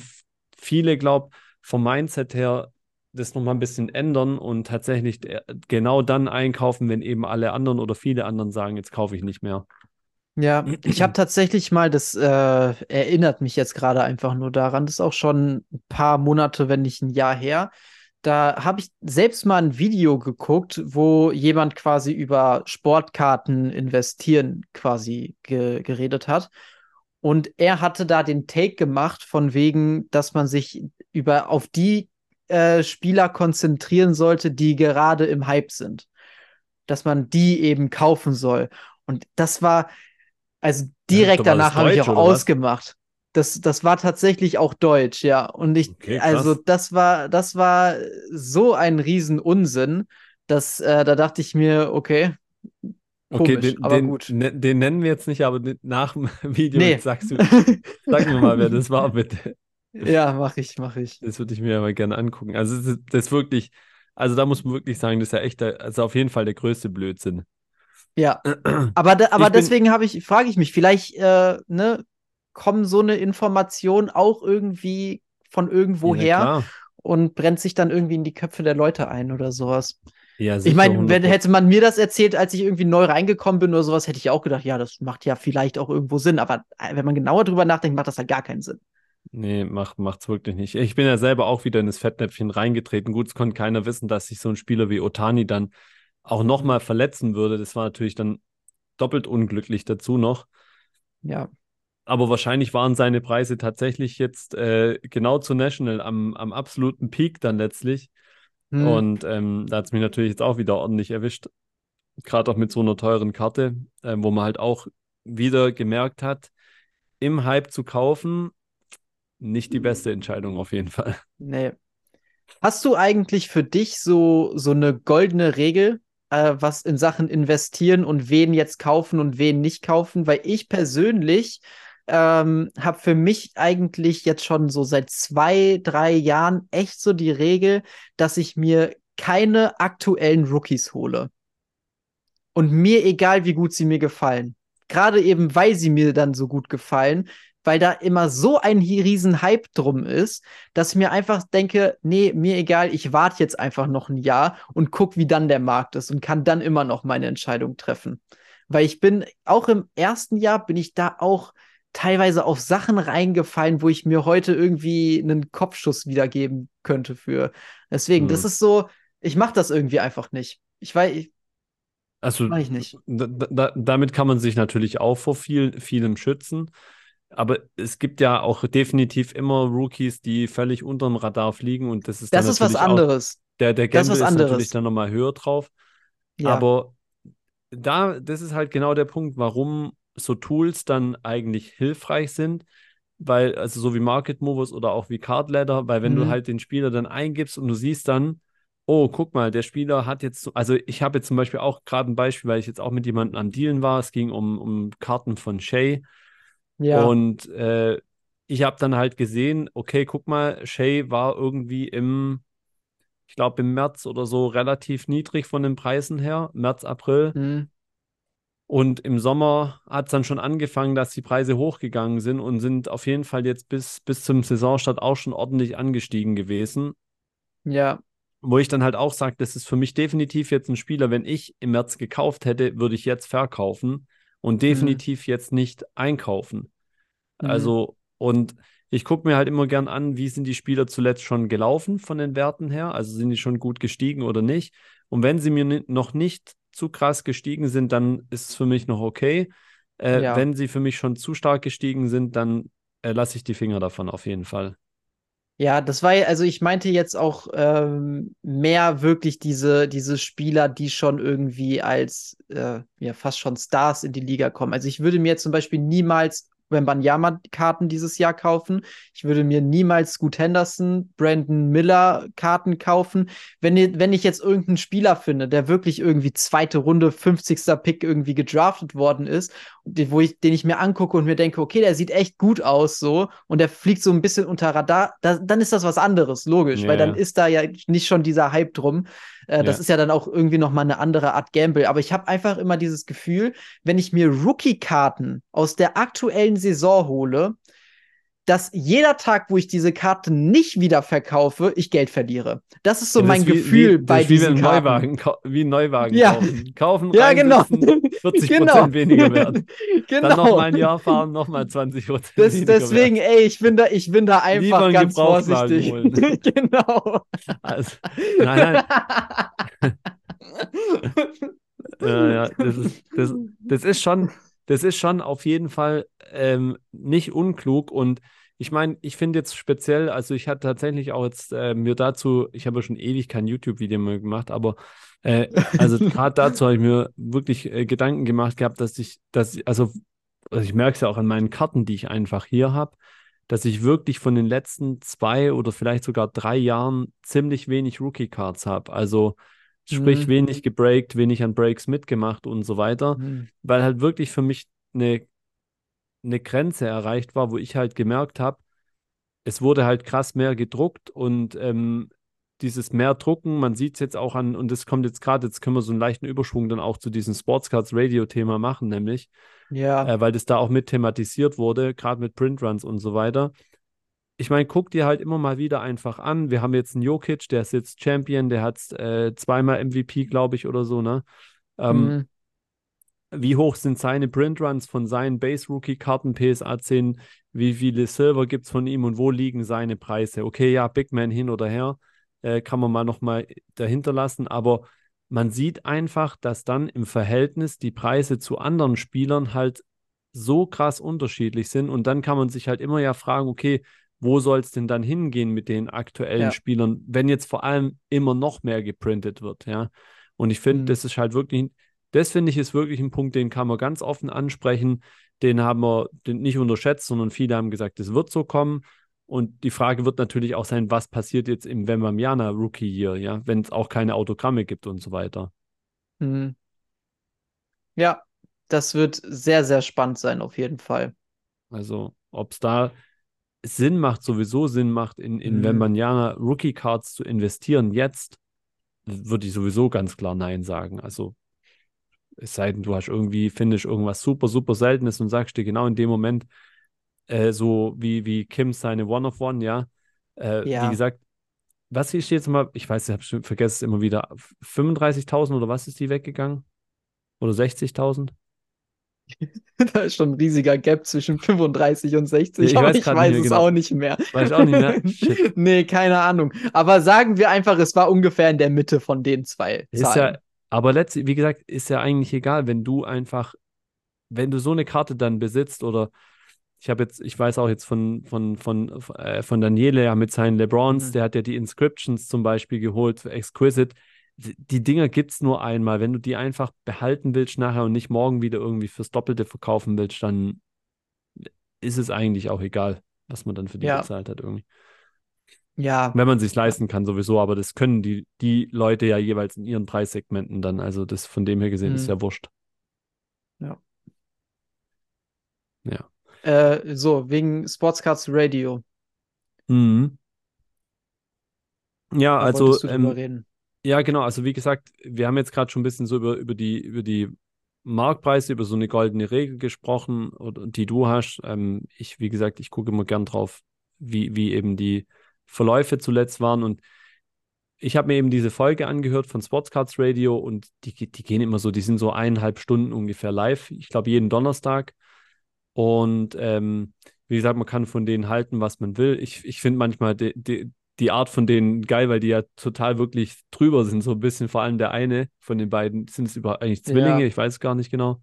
viele, glaub, vom Mindset her das nochmal ein bisschen ändern und tatsächlich genau dann einkaufen, wenn eben alle anderen oder viele anderen sagen, jetzt kaufe ich nicht mehr. Ja, ich habe tatsächlich mal, das äh, erinnert mich jetzt gerade einfach nur daran, das ist auch schon ein paar Monate, wenn nicht ein Jahr her. Da habe ich selbst mal ein Video geguckt, wo jemand quasi über Sportkarten investieren quasi ge geredet hat. Und er hatte da den Take gemacht, von wegen, dass man sich über auf die äh, Spieler konzentrieren sollte, die gerade im Hype sind. Dass man die eben kaufen soll. Und das war, also direkt ja, danach habe ich auch ausgemacht. Das, das war tatsächlich auch Deutsch, ja. Und ich, okay, also das war, das war so ein Riesenunsinn, dass äh, da dachte ich mir, okay, Komisch, okay, den, aber den, gut. Ne, den nennen wir jetzt nicht, aber nach dem Video nee. sagst du, sag mir mal, wer das war, <laughs> bitte. Ja, mach ich, mach ich. Das würde ich mir aber gerne angucken. Also das ist, das ist wirklich, also da muss man wirklich sagen, das ist ja echt, der, also auf jeden Fall der größte Blödsinn. Ja, aber, de, aber deswegen habe ich, frage ich mich, vielleicht äh, ne, kommen so eine Information auch irgendwie von irgendwo ja, und brennt sich dann irgendwie in die Köpfe der Leute ein oder sowas. Ja, ich meine, hätte man mir das erzählt, als ich irgendwie neu reingekommen bin oder sowas, hätte ich auch gedacht, ja, das macht ja vielleicht auch irgendwo Sinn. Aber äh, wenn man genauer drüber nachdenkt, macht das halt gar keinen Sinn. Nee, macht, macht's wirklich nicht. Ich bin ja selber auch wieder in das Fettnäpfchen reingetreten. Gut, es konnte keiner wissen, dass sich so ein Spieler wie Otani dann auch nochmal verletzen würde. Das war natürlich dann doppelt unglücklich dazu noch. Ja. Aber wahrscheinlich waren seine Preise tatsächlich jetzt äh, genau zu National am, am absoluten Peak dann letztlich. Hm. Und ähm, da hat es mich natürlich jetzt auch wieder ordentlich erwischt. Gerade auch mit so einer teuren Karte, äh, wo man halt auch wieder gemerkt hat, im Hype zu kaufen, nicht die beste Entscheidung auf jeden Fall. Nee. Hast du eigentlich für dich so, so eine goldene Regel, äh, was in Sachen investieren und wen jetzt kaufen und wen nicht kaufen? Weil ich persönlich ähm, habe für mich eigentlich jetzt schon so seit zwei, drei Jahren echt so die Regel, dass ich mir keine aktuellen Rookies hole. Und mir egal, wie gut sie mir gefallen. Gerade eben, weil sie mir dann so gut gefallen, weil da immer so ein riesen Hype drum ist, dass ich mir einfach denke, nee, mir egal, ich warte jetzt einfach noch ein Jahr und guck, wie dann der Markt ist und kann dann immer noch meine Entscheidung treffen. Weil ich bin, auch im ersten Jahr bin ich da auch teilweise auf Sachen reingefallen, wo ich mir heute irgendwie einen Kopfschuss wiedergeben könnte für. Deswegen, mhm. das ist so, ich mache das irgendwie einfach nicht. Ich weiß, ich, also, ich nicht. Da, da, damit kann man sich natürlich auch vor viel, vielem schützen. Aber es gibt ja auch definitiv immer Rookies, die völlig unterm Radar fliegen und das ist Das ist was anderes. der der Gamble ist, ist natürlich dann nochmal höher drauf. Ja. Aber da, das ist halt genau der Punkt, warum so Tools dann eigentlich hilfreich sind, weil, also so wie Market Movers oder auch wie Card Ladder, weil wenn mhm. du halt den Spieler dann eingibst und du siehst dann, oh, guck mal, der Spieler hat jetzt, also ich habe jetzt zum Beispiel auch gerade ein Beispiel, weil ich jetzt auch mit jemandem am Dealen war, es ging um, um Karten von Shay ja. Und äh, ich habe dann halt gesehen, okay, guck mal, Shay war irgendwie im, ich glaube im März oder so relativ niedrig von den Preisen her, März, April. Mhm. Und im Sommer hat es dann schon angefangen, dass die Preise hochgegangen sind und sind auf jeden Fall jetzt bis, bis zum Saisonstart auch schon ordentlich angestiegen gewesen. Ja. Wo ich dann halt auch sage, das ist für mich definitiv jetzt ein Spieler, wenn ich im März gekauft hätte, würde ich jetzt verkaufen und mhm. definitiv mhm. jetzt nicht einkaufen. Mhm. Also, und ich gucke mir halt immer gern an, wie sind die Spieler zuletzt schon gelaufen von den Werten her. Also sind die schon gut gestiegen oder nicht. Und wenn sie mir noch nicht zu krass gestiegen sind, dann ist es für mich noch okay. Äh, ja. Wenn sie für mich schon zu stark gestiegen sind, dann äh, lasse ich die Finger davon auf jeden Fall. Ja, das war, also ich meinte jetzt auch ähm, mehr wirklich diese, diese Spieler, die schon irgendwie als äh, ja fast schon Stars in die Liga kommen. Also ich würde mir zum Beispiel niemals Wembanyama-Karten dieses Jahr kaufen. Ich würde mir niemals Scoot Henderson, Brandon Miller-Karten kaufen. Wenn, wenn ich jetzt irgendeinen Spieler finde, der wirklich irgendwie zweite Runde, 50. Pick irgendwie gedraftet worden ist, wo ich, den ich mir angucke und mir denke, okay, der sieht echt gut aus so und der fliegt so ein bisschen unter Radar, da, dann ist das was anderes, logisch, yeah. weil dann ist da ja nicht schon dieser Hype drum. Äh, das ja. ist ja dann auch irgendwie noch mal eine andere Art Gamble. Aber ich habe einfach immer dieses Gefühl, wenn ich mir Rookie-Karten aus der aktuellen Saison hole, dass jeder Tag, wo ich diese Karte nicht wieder verkaufe, ich Geld verliere. Das ist so Ja, das mein ist wie- Gefühl wie, bei wie diesen ein Karten. Neuwagen, wie ein Neuwagen Ja. kaufen. Kaufen, Ja, genau. reinsitzen, 40 <laughs> genau. Prozent weniger wert. <laughs> genau. Dann nochmal ein Jahr fahren, nochmal 20 Prozent Das, weniger deswegen, ey, ich bin da, ich bin da Lieber einfach einen ganz vorsichtig. <laughs> genau. wert. Also, nein, nein, äh, ja, das ist, das, das ist schon, das ist schon auf jeden Fall ähm, nicht unklug und ich meine, ich finde jetzt speziell, also ich hatte tatsächlich auch jetzt äh, mir dazu, ich habe ja schon ewig kein YouTube-Video mehr gemacht, aber äh, also <laughs> gerade dazu habe ich mir wirklich äh, Gedanken gemacht gehabt, dass ich, dass also, also ich merke es ja auch an meinen Karten, die ich einfach hier habe, dass ich wirklich von den letzten zwei oder vielleicht sogar drei Jahren ziemlich wenig Rookie-Cards habe. Also sprich Mhm. wenig gebreakt, wenig an Breaks mitgemacht und so weiter, Hm. weil halt wirklich für mich eine, eine Grenze erreicht war, wo ich halt gemerkt habe, es wurde halt krass mehr gedruckt und ähm, dieses mehr Drucken, man sieht es jetzt auch an, und das kommt jetzt gerade, jetzt können wir so einen leichten Überschwung dann auch zu diesem Sportscards Radio-Thema machen, nämlich, Ja. äh, weil das da auch mit thematisiert wurde, gerade mit Printruns und so weiter. Ich meine, guck dir halt immer mal wieder einfach an. Wir haben jetzt einen Jokic, der ist jetzt Champion, der hat äh, zweimal MVP, glaube ich, oder so, ne? Ähm, Hm. Wie hoch sind seine Printruns von seinen Base-Rookie-Karten PSA 10? Wie viele Silver gibt es von ihm und wo liegen seine Preise? Okay, ja, Big Man hin oder her, äh, kann man mal nochmal dahinter lassen, aber man sieht einfach, dass dann im Verhältnis die Preise zu anderen Spielern halt so krass unterschiedlich sind und dann kann man sich halt immer ja fragen, okay, wo soll es denn dann hingehen mit den aktuellen Ja. Spielern, wenn jetzt vor allem immer noch mehr geprintet wird, ja? Und ich finde, Mhm. das ist halt wirklich, das finde ich ist wirklich ein Punkt, den kann man ganz offen ansprechen. Den haben wir nicht unterschätzt, sondern viele haben gesagt, es wird so kommen. Und die Frage wird natürlich auch sein, was passiert jetzt im Wembanyama Rookie Year, ja, wenn es auch keine Autogramme gibt und so weiter. Hm. Ja, das wird sehr, sehr spannend sein, auf jeden Fall. Also, ob es da Sinn macht, sowieso Sinn macht, in, in Mhm. Wembanyama Rookie Cards zu investieren jetzt, würde ich sowieso ganz klar Nein sagen. Also, es sei denn, du hast irgendwie, findest irgendwas super, super Seltenes und sagst dir genau in dem Moment, äh, so wie, wie Kim seine One of One, ja. Äh, Wie Ja. gesagt, was ist jetzt mal, ich weiß, ich habe vergessen es immer wieder, 35.000 oder was ist die weggegangen? Oder 60.000? <laughs> Da ist schon ein riesiger Gap zwischen 35 und 60, Ja, ich aber weiß ich weiß es genau. auch nicht mehr. Weiß ich auch nicht mehr. <laughs> Shit. Nee, keine Ahnung. Aber sagen wir einfach, es war ungefähr in der Mitte von den zwei Ist ja, Zahlen. Aber letztlich, wie gesagt, ist ja eigentlich egal, wenn du einfach, wenn du so eine Karte dann besitzt oder ich habe jetzt, ich weiß auch jetzt von, von, von, äh, von Daniele ja mit seinen LeBrons, Mhm. der hat ja die Inscriptions zum Beispiel geholt für Exquisite. Die die Dinger gibt es nur einmal. Wenn du die einfach behalten willst nachher und nicht morgen wieder irgendwie fürs Doppelte verkaufen willst, dann ist es eigentlich auch egal, was man dann für die Ja. bezahlt hat irgendwie. Ja, Wenn man sich leisten kann, sowieso, aber das können die, die Leute ja jeweils in ihren Preissegmenten dann. Also das von dem her gesehen ist Mhm. ja wurscht. Ja. Ja. äh, so, wegen Sportscards Radio. Mhm. Ja, Da also, ähm, ja, genau. Also, wie gesagt, wir haben jetzt gerade schon ein bisschen so über, über die, über die Marktpreise, über so eine goldene Regel gesprochen, oder, die du hast. Ähm, ich, wie gesagt, ich gucke immer gern drauf, wie, wie eben die Verläufe zuletzt waren. Und ich habe mir eben diese Folge angehört von Sportscards Radio und die, die gehen immer so, die sind so eineinhalb Stunden ungefähr live. Ich glaube, jeden Donnerstag. Und ähm, wie gesagt, man kann von denen halten, was man will. Ich, ich finde manchmal die, die, die Art von denen geil, weil die ja total wirklich drüber sind, so ein bisschen. Vor allem der eine von den beiden, sind es über eigentlich Zwillinge, Ja. ich weiß gar nicht genau.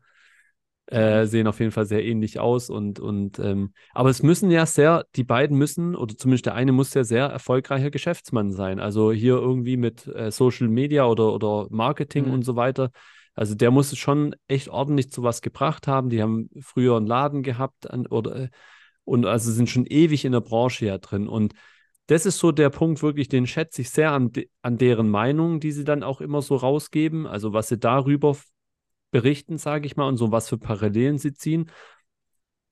Äh, sehen auf jeden Fall sehr ähnlich aus und, und ähm, aber es müssen ja sehr, die beiden müssen, oder zumindest der eine muss ja sehr erfolgreicher Geschäftsmann sein. Also hier irgendwie mit äh, Social Media oder, oder Marketing Mhm. und so weiter. Also der muss es schon echt ordentlich zu was gebracht haben. Die haben früher einen Laden gehabt an, oder äh, und also sind schon ewig in der Branche ja drin. Und das ist so der Punkt, wirklich, den schätze ich sehr an, de an deren Meinung, die sie dann auch immer so rausgeben. Also was sie darüber berichten, sage ich mal, und so was für Parallelen sie ziehen.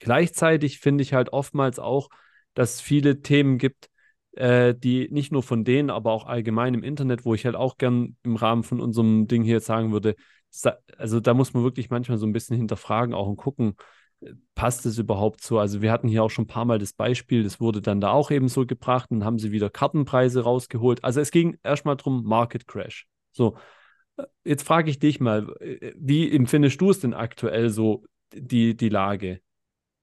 Gleichzeitig finde ich halt oftmals auch, dass es viele Themen gibt, äh, die nicht nur von denen, aber auch allgemein im Internet, wo ich halt auch gern im Rahmen von unserem Ding hier sagen würde, also da muss man wirklich manchmal so ein bisschen hinterfragen auch und gucken, passt es überhaupt so? Also wir hatten hier auch schon ein paar Mal das Beispiel, das wurde dann da auch eben so gebracht und haben sie wieder Kartenpreise rausgeholt. Also es ging erstmal darum, Market Crash. So, äh, jetzt frage ich dich mal, äh, wie empfindest du es denn aktuell so, die, die Lage,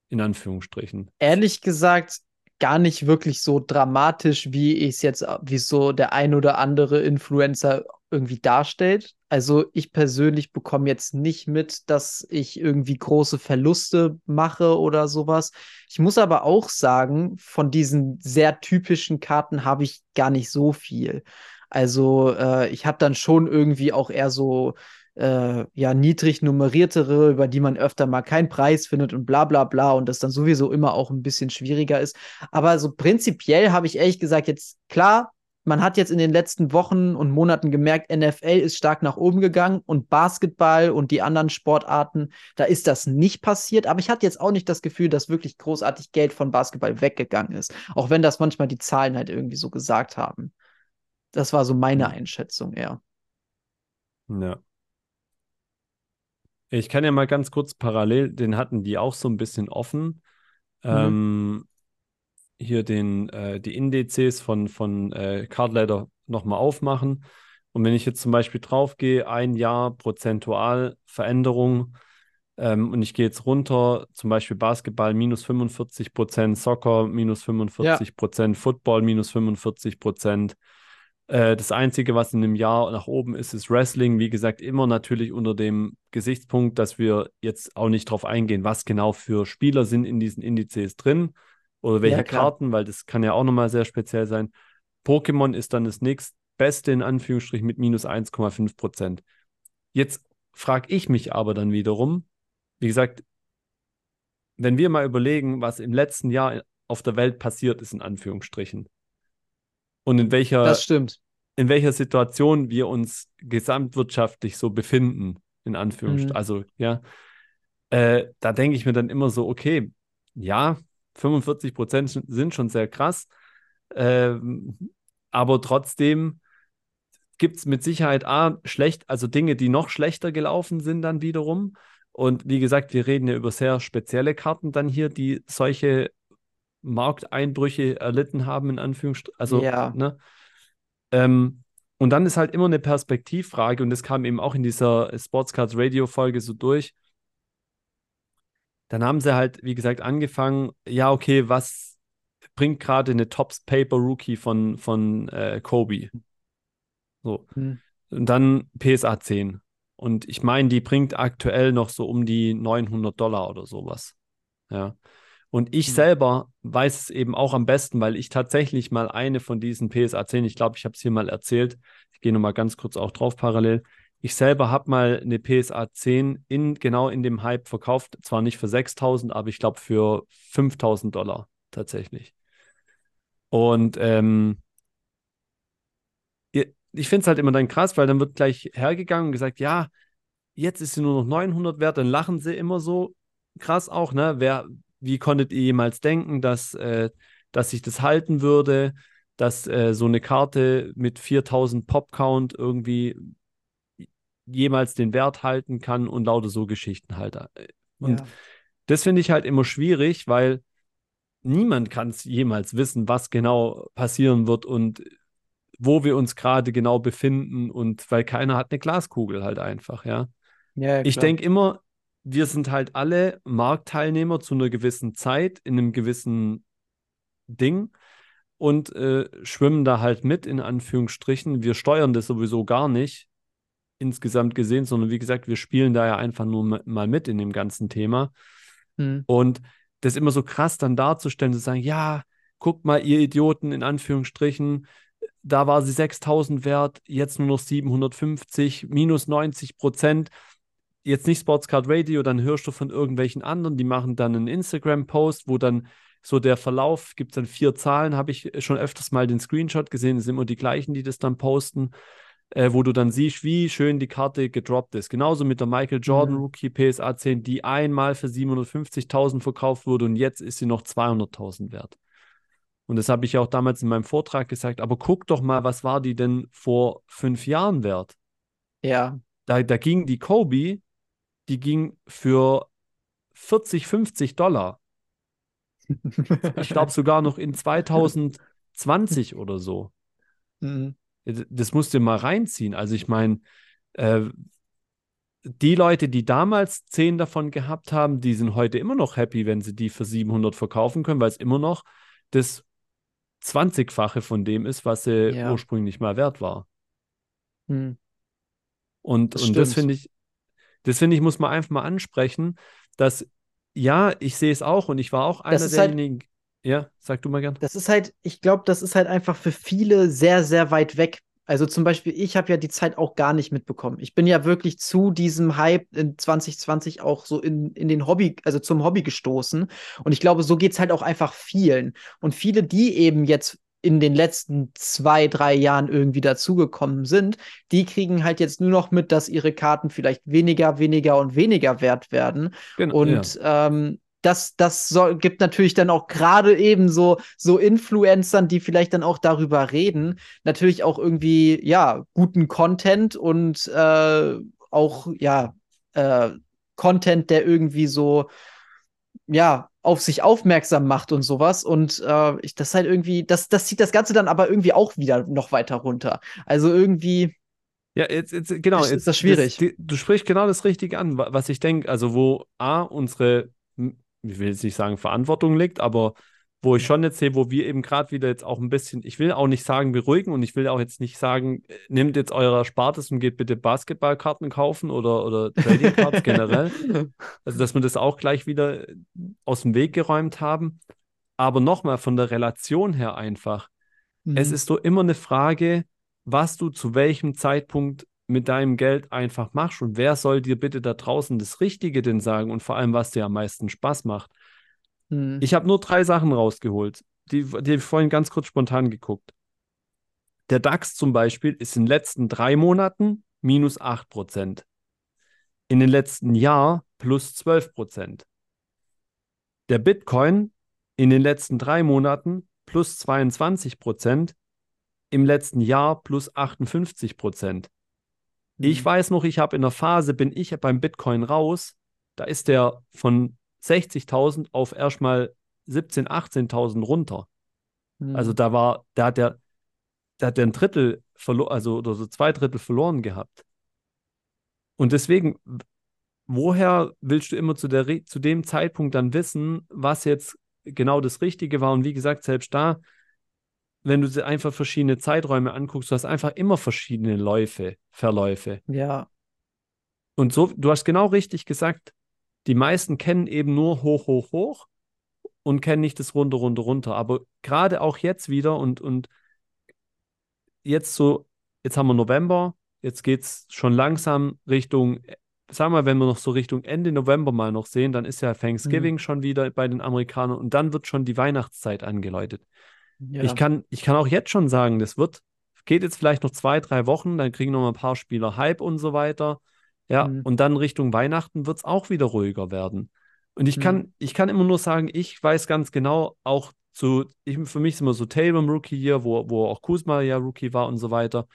in Anführungsstrichen? Ehrlich gesagt, gar nicht wirklich so dramatisch, wie ich es jetzt, wie so der ein oder andere Influencer irgendwie darstellt. Also ich persönlich bekomme jetzt nicht mit, dass ich irgendwie große Verluste mache oder sowas. Ich muss aber auch sagen, von diesen sehr typischen Karten habe ich gar nicht so viel. Also äh, ich habe dann schon irgendwie auch eher so äh, ja, niedrig nummeriertere, über die man öfter mal keinen Preis findet und bla bla bla und das dann sowieso immer auch ein bisschen schwieriger ist. Aber so prinzipiell habe ich ehrlich gesagt jetzt klar, man hat jetzt in den letzten Wochen und Monaten gemerkt, NFL ist stark nach oben gegangen und Basketball und die anderen Sportarten, da ist das nicht passiert. Aber ich hatte jetzt auch nicht das Gefühl, dass wirklich großartig Geld von Basketball weggegangen ist. Auch wenn das manchmal die Zahlen halt irgendwie so gesagt haben. Das war so meine. Einschätzung eher. Ja. Ich kann ja mal ganz kurz parallel, den hatten die auch so ein bisschen offen. Mhm. Ähm, hier den, äh, die Indizes von, von äh, Cardladder nochmal aufmachen. Und wenn ich jetzt zum Beispiel draufgehe, ein Jahr prozentual Veränderung ähm, und ich gehe jetzt runter, zum Beispiel Basketball minus 45 Prozent, Soccer minus 45 Prozent, ja. Football minus 45 Prozent, äh, das Einzige, was in einem Jahr nach oben ist, ist Wrestling. Wie gesagt, immer natürlich unter dem Gesichtspunkt, dass wir jetzt auch nicht darauf eingehen, was genau für Spieler sind in diesen Indizes drin oder welche ja, Karten, weil das kann ja auch nochmal sehr speziell sein. Pokémon ist dann das nächstbeste in Anführungsstrichen mit minus 1,5 Prozent. Jetzt frage ich mich aber dann wiederum, wie gesagt, wenn wir mal überlegen, was im letzten Jahr auf der Welt passiert ist, in Anführungsstrichen, und in welcher, in welcher Situation wir uns gesamtwirtschaftlich so befinden, in Anführungsstrichen. Mhm. Also, ja, äh, da denke ich mir dann immer so, okay, ja, 45 Prozent sind schon sehr krass, äh, aber trotzdem gibt es mit Sicherheit A, schlecht, also Dinge, die noch schlechter gelaufen sind dann wiederum. Und wie gesagt, wir reden ja über sehr spezielle Karten dann hier, die solche Markteinbrüche erlitten haben, in Anführungsstrichen. Also, ja. ne? Ähm, und dann ist halt immer eine Perspektivfrage, und das kam eben auch in dieser Sportscards Radio-Folge so durch. Dann haben sie halt, wie gesagt, angefangen, ja, okay, was bringt gerade eine Tops Paper Rookie von, von äh, Kobe? So. Hm. Und dann PSA 10. Und ich meine, die bringt aktuell noch so um die 900 Dollar oder sowas. Ja. Und ich mhm. selber weiß es eben auch am besten, weil ich tatsächlich mal eine von diesen PSA 10, ich glaube, ich habe es hier mal erzählt, ich gehe nochmal ganz kurz auch drauf parallel. Ich selber habe mal eine PSA 10 in, genau in dem Hype verkauft, zwar nicht für 6000, aber ich glaube für 5000 Dollar tatsächlich. Und ähm, ich finde es halt immer dann krass, weil dann wird gleich hergegangen und gesagt, ja, jetzt ist sie nur noch 900 wert, dann lachen sie immer so krass auch, ne? Wer, wie konntet ihr jemals denken, dass, äh, dass sich das halten würde, dass äh, so eine Karte mit 4000 Pop-Count irgendwie jemals den Wert halten kann und lauter so Geschichten halt. Äh, und ja. das finde ich halt immer schwierig, weil niemand kann es jemals wissen, was genau passieren wird und wo wir uns gerade genau befinden und weil keiner hat eine Glaskugel halt einfach, ja. ja ich denke immer, wir sind halt alle Marktteilnehmer zu einer gewissen Zeit in einem gewissen Ding und äh, schwimmen da halt mit, in Anführungsstrichen. Wir steuern das sowieso gar nicht insgesamt gesehen, sondern wie gesagt, wir spielen da ja einfach nur mal mit in dem ganzen Thema. Mhm. Und das immer so krass dann darzustellen, zu sagen, ja, guckt mal, ihr Idioten, in Anführungsstrichen, da war sie 6000 wert, jetzt nur noch 750, minus 90 Prozent jetzt nicht Sportscard Radio, dann hörst du von irgendwelchen anderen, die machen dann einen Instagram-Post, wo dann so der Verlauf, gibt es dann vier Zahlen, habe ich schon öfters mal den Screenshot gesehen, es sind immer die gleichen, die das dann posten, äh, wo du dann siehst, wie schön die Karte gedroppt ist. Genauso mit der Michael Jordan mhm. Rookie PSA 10, die einmal für 750.000 verkauft wurde und jetzt ist sie noch 200.000 wert. Und das habe ich auch damals in meinem Vortrag gesagt, aber guck doch mal, was war die denn vor fünf Jahren wert? Ja. Da, da ging die Kobe die ging für 40, 50 Dollar. Ich glaube sogar noch in 2020 oder so. <laughs> Mhm. Das musst du mal reinziehen. Also ich meine, äh, die Leute, die damals 10 davon gehabt haben, die sind heute immer noch happy, wenn sie die für 700 verkaufen können, weil es immer noch das 20-fache von dem ist, was sie Ja. ursprünglich mal wert war. Mhm. Und Das und das finde ich, das finde ich, muss man einfach mal ansprechen, dass ja, ich sehe es auch und ich war auch einer halt- derjenigen. Ja, sag du mal gern. Das ist halt, ich glaube, das ist halt einfach für viele sehr, sehr weit weg. Also zum Beispiel, ich habe ja die Zeit auch gar nicht mitbekommen. Ich bin ja wirklich zu diesem Hype in 2020 auch so in, in den Hobby, also zum Hobby gestoßen. Und ich glaube, so geht's halt auch einfach vielen. Und viele, die eben jetzt in den letzten zwei, drei Jahren irgendwie dazugekommen sind, die kriegen halt jetzt nur noch mit, dass ihre Karten vielleicht weniger, weniger und weniger wert werden. Genau, Und ähm, das, das soll, gibt natürlich dann auch gerade eben so, so Influencern, die vielleicht dann auch darüber reden, natürlich auch irgendwie, ja, guten Content und äh, auch, ja, äh, Content, der irgendwie so, ja, auf sich aufmerksam macht und sowas. Und äh, ich, das halt irgendwie, das, das zieht das Ganze dann aber irgendwie auch wieder noch weiter runter. Also irgendwie, Ja, jetzt, jetzt genau. Ist- ist jetzt, das schwierig. die, du sprichst genau das Richtige an, wa- was ich denke, also wo A, unsere, ich will jetzt nicht sagen Verantwortung liegt, aber wo ich schon jetzt sehe, wo wir eben gerade wieder jetzt auch ein bisschen, ich will auch nicht sagen beruhigen und ich will auch jetzt nicht sagen, äh, nehmt jetzt euer Erspartes und geht bitte Basketballkarten kaufen oder, oder <laughs> Trading Cards generell. Also, dass wir das auch gleich wieder aus dem Weg geräumt haben. Aber nochmal von der Relation her einfach. Es Mhm. ist so immer eine Frage, was du zu welchem Zeitpunkt mit deinem Geld einfach machst und wer soll dir bitte da draußen das Richtige denn sagen und vor allem, was dir am meisten Spaß macht. Mhm. Ich habe nur drei Sachen rausgeholt, die, die habe ich vorhin ganz kurz spontan geguckt. Der DAX zum Beispiel ist in den letzten drei Monaten minus 8%. In den letzten Jahr plus 12%. Der Bitcoin in den letzten drei Monaten plus 22%. Im letzten Jahr plus 58%. Ich Mhm. weiß noch, ich habe in der Phase, bin ich beim Bitcoin raus, da ist der von 60.000 auf erstmal 17.000, 18.000 runter. Mhm. Also da war, da hat der, da hat der ein Drittel verloren, also oder so zwei Drittel verloren gehabt. Und deswegen, woher willst du immer zu der, zu dem Zeitpunkt dann wissen, was jetzt genau das Richtige war? Und wie gesagt, selbst da, wenn du dir einfach verschiedene Zeiträume anguckst, du hast einfach immer verschiedene Läufe, Verläufe. ja. Und so, du hast genau richtig gesagt, die meisten kennen eben nur hoch, hoch, hoch und kennen nicht das runter, runter, runter. Aber gerade auch jetzt wieder und, und jetzt so, jetzt haben wir November, jetzt geht es schon langsam Richtung, sagen wir, wenn wir noch so Richtung Ende November mal noch sehen, dann ist ja Thanksgiving schon wieder bei den Amerikanern und dann wird schon die Weihnachtszeit angeläutet. Ja. Ich kann, ich kann auch jetzt schon sagen, das wird, geht jetzt vielleicht noch zwei, drei Wochen, dann kriegen noch mal ein paar Spieler Hype und so weiter. Ja, Mhm. und dann Richtung Weihnachten wird es auch wieder ruhiger werden. Und ich kann, Mhm. ich kann immer nur sagen, ich weiß ganz genau, auch zu, ich, für mich ist immer so Tatum Rookie hier, wo, wo auch Kuzma ja Rookie war und so weiter.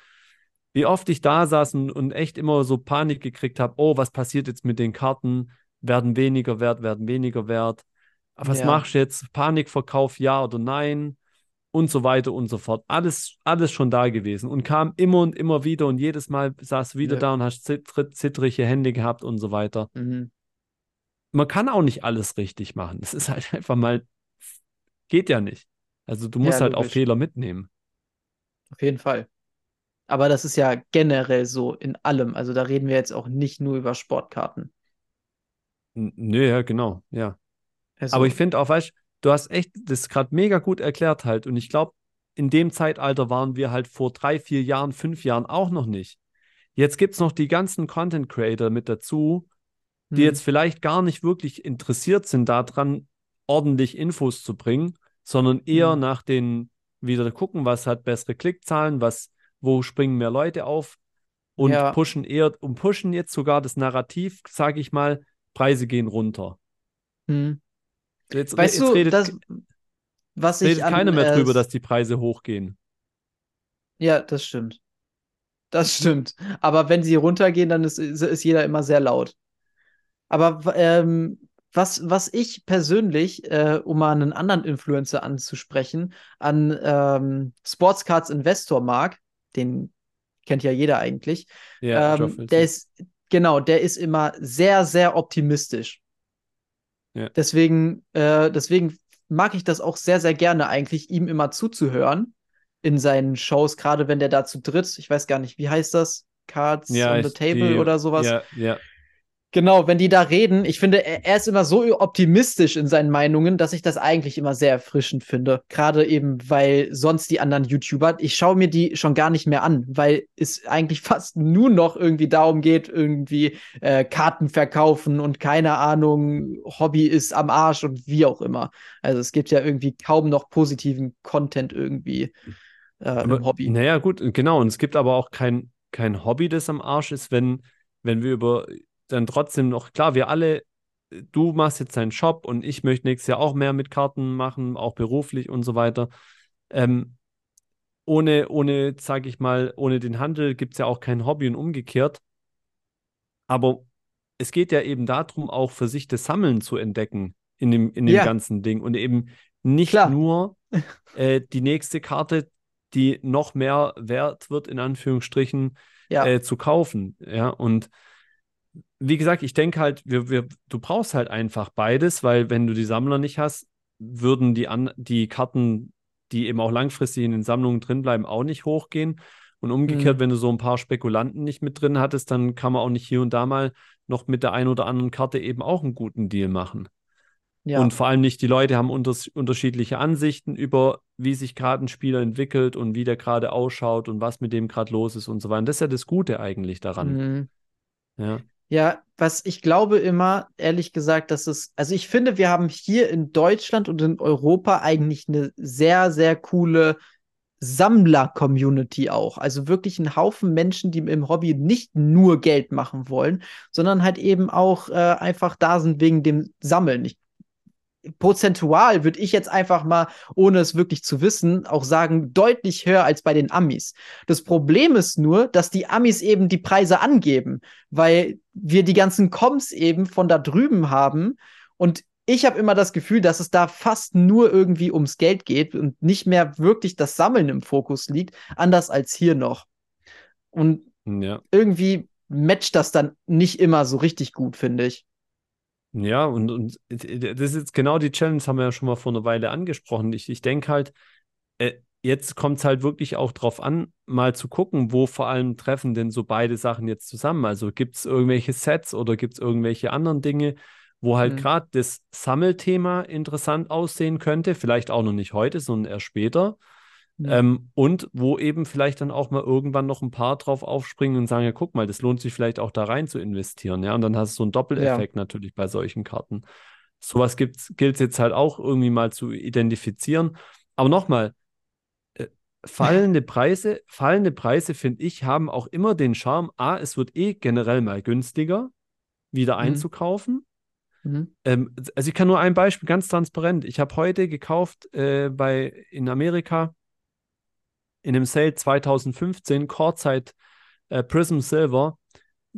Wie oft ich da saß und, und echt immer so Panik gekriegt habe, oh, was passiert jetzt mit den Karten? Werden weniger wert, werden weniger wert. Was Ja. machst du jetzt? Panikverkauf, ja oder nein? Und so weiter und so fort. Alles, alles schon da gewesen und kam immer und immer wieder und jedes Mal saß du wieder Ja. da und hast zittr zittrige Hände gehabt und so weiter. Mhm. Man kann auch nicht alles richtig machen. Es ist halt <laughs> einfach mal, geht ja nicht. Also du musst Ja, halt auch. Fehler mitnehmen. Auf jeden Fall. Aber das ist ja generell so in allem. Also da reden wir jetzt auch nicht nur über Sportkarten. Nö, ja, genau, ja. Also, Aber ich finde auch, weißt du, hast echt das gerade mega gut erklärt halt. Und ich glaube, in dem Zeitalter waren wir halt vor drei, vier Jahren, fünf Jahren auch noch nicht. Jetzt gibt es noch die ganzen Content Creator mit dazu, die hm, jetzt vielleicht gar nicht wirklich interessiert sind daran, ordentlich Infos zu bringen, sondern eher Hm. nach den, wieder gucken, was hat bessere Klickzahlen, was, wo springen mehr Leute auf und Ja. pushen eher, und pushen jetzt sogar das Narrativ, sage ich mal, Preise gehen runter. hm. Jetzt, Weißt jetzt du, redet, das, was ich redet an, keiner mehr äh, drüber, dass die Preise hochgehen. Ja, das stimmt. Das <laughs> stimmt. Aber wenn sie runtergehen, dann ist, ist jeder immer sehr laut. Aber ähm, was, was ich persönlich, äh, um mal einen anderen Influencer anzusprechen, an ähm, Sportscards Investor mag, den kennt ja jeder eigentlich, Ja, ähm, der ist, genau, der ist immer sehr, sehr optimistisch. Ja. Deswegen, äh, deswegen mag ich das auch sehr, sehr gerne eigentlich, ihm immer zuzuhören in seinen Shows, gerade wenn der da zu dritt, ich weiß gar nicht, wie heißt das? Cards Ja, on the Table die- oder sowas. Ja, ja. Genau, wenn die da reden, ich finde, er, ist immer so optimistisch in seinen Meinungen, dass ich das eigentlich immer sehr erfrischend finde. Gerade eben, weil sonst die anderen YouTuber, ich schaue mir die schon gar nicht mehr an, weil es eigentlich <laughs> fast nur noch irgendwie darum geht, irgendwie äh, Karten verkaufen und keine Ahnung, Hobby ist am Arsch und wie auch immer. Also es gibt ja irgendwie kaum noch positiven Content irgendwie äh, Aber, im Hobby. Naja, gut, genau. Und es gibt aber auch kein, kein Hobby, das am Arsch ist, wenn, wenn wir über dann trotzdem noch, klar, wir alle, du machst jetzt deinen Shop und ich möchte nächstes Jahr auch mehr mit Karten machen, auch beruflich und so weiter. Ähm, ohne, ohne, sag ich mal, ohne den Handel gibt es ja auch kein Hobby und umgekehrt. Aber es geht ja eben darum, auch für sich das Sammeln zu entdecken in dem, in dem Ja. ganzen Ding und eben nicht Klar. nur <laughs> äh, die nächste Karte, die noch mehr wert wird, in Anführungsstrichen, Ja. äh, zu kaufen. Ja, und wie gesagt, ich denke halt, wir, wir, du brauchst halt einfach beides, weil wenn du die Sammler nicht hast, würden die, an, die Karten, die eben auch langfristig in den Sammlungen drin bleiben, auch nicht hochgehen. Und umgekehrt, Mhm. wenn du so ein paar Spekulanten nicht mit drin hattest, dann kann man auch nicht hier und da mal noch mit der einen oder anderen Karte eben auch einen guten Deal machen. ja. Und vor allem nicht, die Leute haben unters unterschiedliche Ansichten über, wie sich gerade ein Spieler entwickelt und wie der gerade ausschaut und was mit dem gerade los ist und so weiter. Und das ist ja das Gute eigentlich daran. Mhm. Ja. Ja, was ich glaube immer, ehrlich gesagt, dass es, also ich finde, wir haben hier in Deutschland und in Europa eigentlich eine sehr, sehr coole Sammler-Community auch. Also wirklich ein Haufen Menschen, die im Hobby nicht nur Geld machen wollen, sondern halt eben auch äh, einfach da sind wegen dem Sammeln. Ich, prozentual würde ich jetzt einfach mal, ohne es wirklich zu wissen, auch sagen, deutlich höher als bei den Amis. Das Problem ist nur, dass die Amis eben die Preise angeben, weil wir die ganzen Coms eben von da drüben haben. Und ich habe immer das Gefühl, dass es da fast nur irgendwie ums Geld geht und nicht mehr wirklich das Sammeln im Fokus liegt, anders als hier noch. Und Ja. irgendwie matcht das dann nicht immer so richtig gut, finde ich. Ja, und, und das ist jetzt genau die Challenge, haben wir ja schon mal vor einer Weile angesprochen. Ich, ich denke halt, äh, jetzt kommt es halt wirklich auch drauf an, mal zu gucken, wo vor allem treffen denn so beide Sachen jetzt zusammen. Also gibt es irgendwelche Sets oder gibt es irgendwelche anderen Dinge, wo halt Mhm. gerade das Sammelthema interessant aussehen könnte, vielleicht auch noch nicht heute, sondern erst später. Mhm. Ähm, und wo eben vielleicht dann auch mal irgendwann noch ein paar drauf aufspringen und sagen, ja, guck mal, das lohnt sich vielleicht auch da rein zu investieren, ja. Und dann hast du so einen Doppeleffekt natürlich bei solchen Karten. Sowas gilt es jetzt halt auch irgendwie mal zu identifizieren. Aber nochmal, äh, fallende <laughs> Preise, fallende Preise, finde ich, haben auch immer den Charme, A, es wird eh generell mal günstiger, wieder Mhm. einzukaufen. Mhm. Ähm, also ich kann nur ein Beispiel, ganz transparent. Ich habe heute gekauft äh, bei in Amerika in einem Sale 2015 Courtside äh, Prism Silver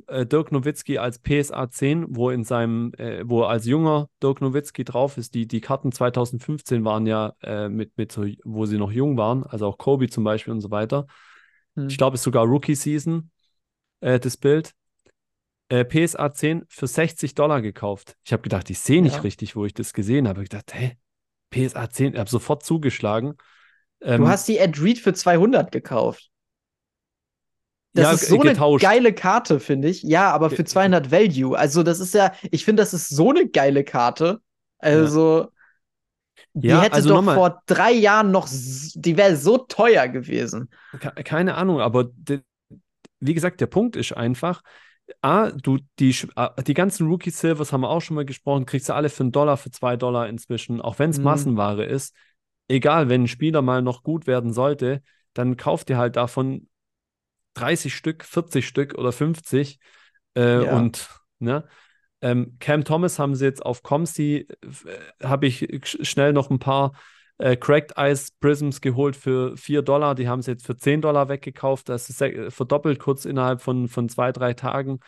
äh, Dirk Nowitzki als PSA 10, wo in seinem, äh, wo als junger Dirk Nowitzki drauf ist. Die, die Karten 2015 waren ja äh, mit, mit so, wo sie noch jung waren, also auch Kobe zum Beispiel und so weiter. Mhm. Ich glaube, es ist sogar Rookie Season, äh, das Bild. Äh, PSA 10 für 60 Dollar gekauft. Ich habe gedacht, ich sehe nicht Ja. richtig, wo ich das gesehen habe. Ich gedacht, hä? PSA 10, ich habe sofort zugeschlagen. Ähm, Du hast die Ed Reed für 200 gekauft. Das ja, ist so eine getauscht. geile Karte, finde ich. Ja, aber für Ge- 200 Value. Also, das ist ja, ich finde, das ist so eine geile Karte. Also, die Ja, hätte also doch vor drei Jahren noch, die wäre so teuer gewesen. Ke- Keine Ahnung, aber wie gesagt, der Punkt ist einfach, A, du, die, die ganzen Rookie Silvers haben wir auch schon mal gesprochen, kriegst du alle für einen Dollar, für zwei Dollar inzwischen, auch wenn es Mhm. Massenware ist. Egal, wenn ein Spieler mal noch gut werden sollte, dann kauft ihr halt davon 30 Stück, 40 Stück oder 50. Äh, Ja. Und ne, ähm, Cam Thomas haben sie jetzt auf Comsi, äh, habe ich sch- schnell noch ein paar äh, Cracked Ice Prisms geholt für 4 Dollar. Die haben sie jetzt für 10 Dollar weggekauft. Das ist verdoppelt kurz innerhalb von, von zwei, drei Tagen.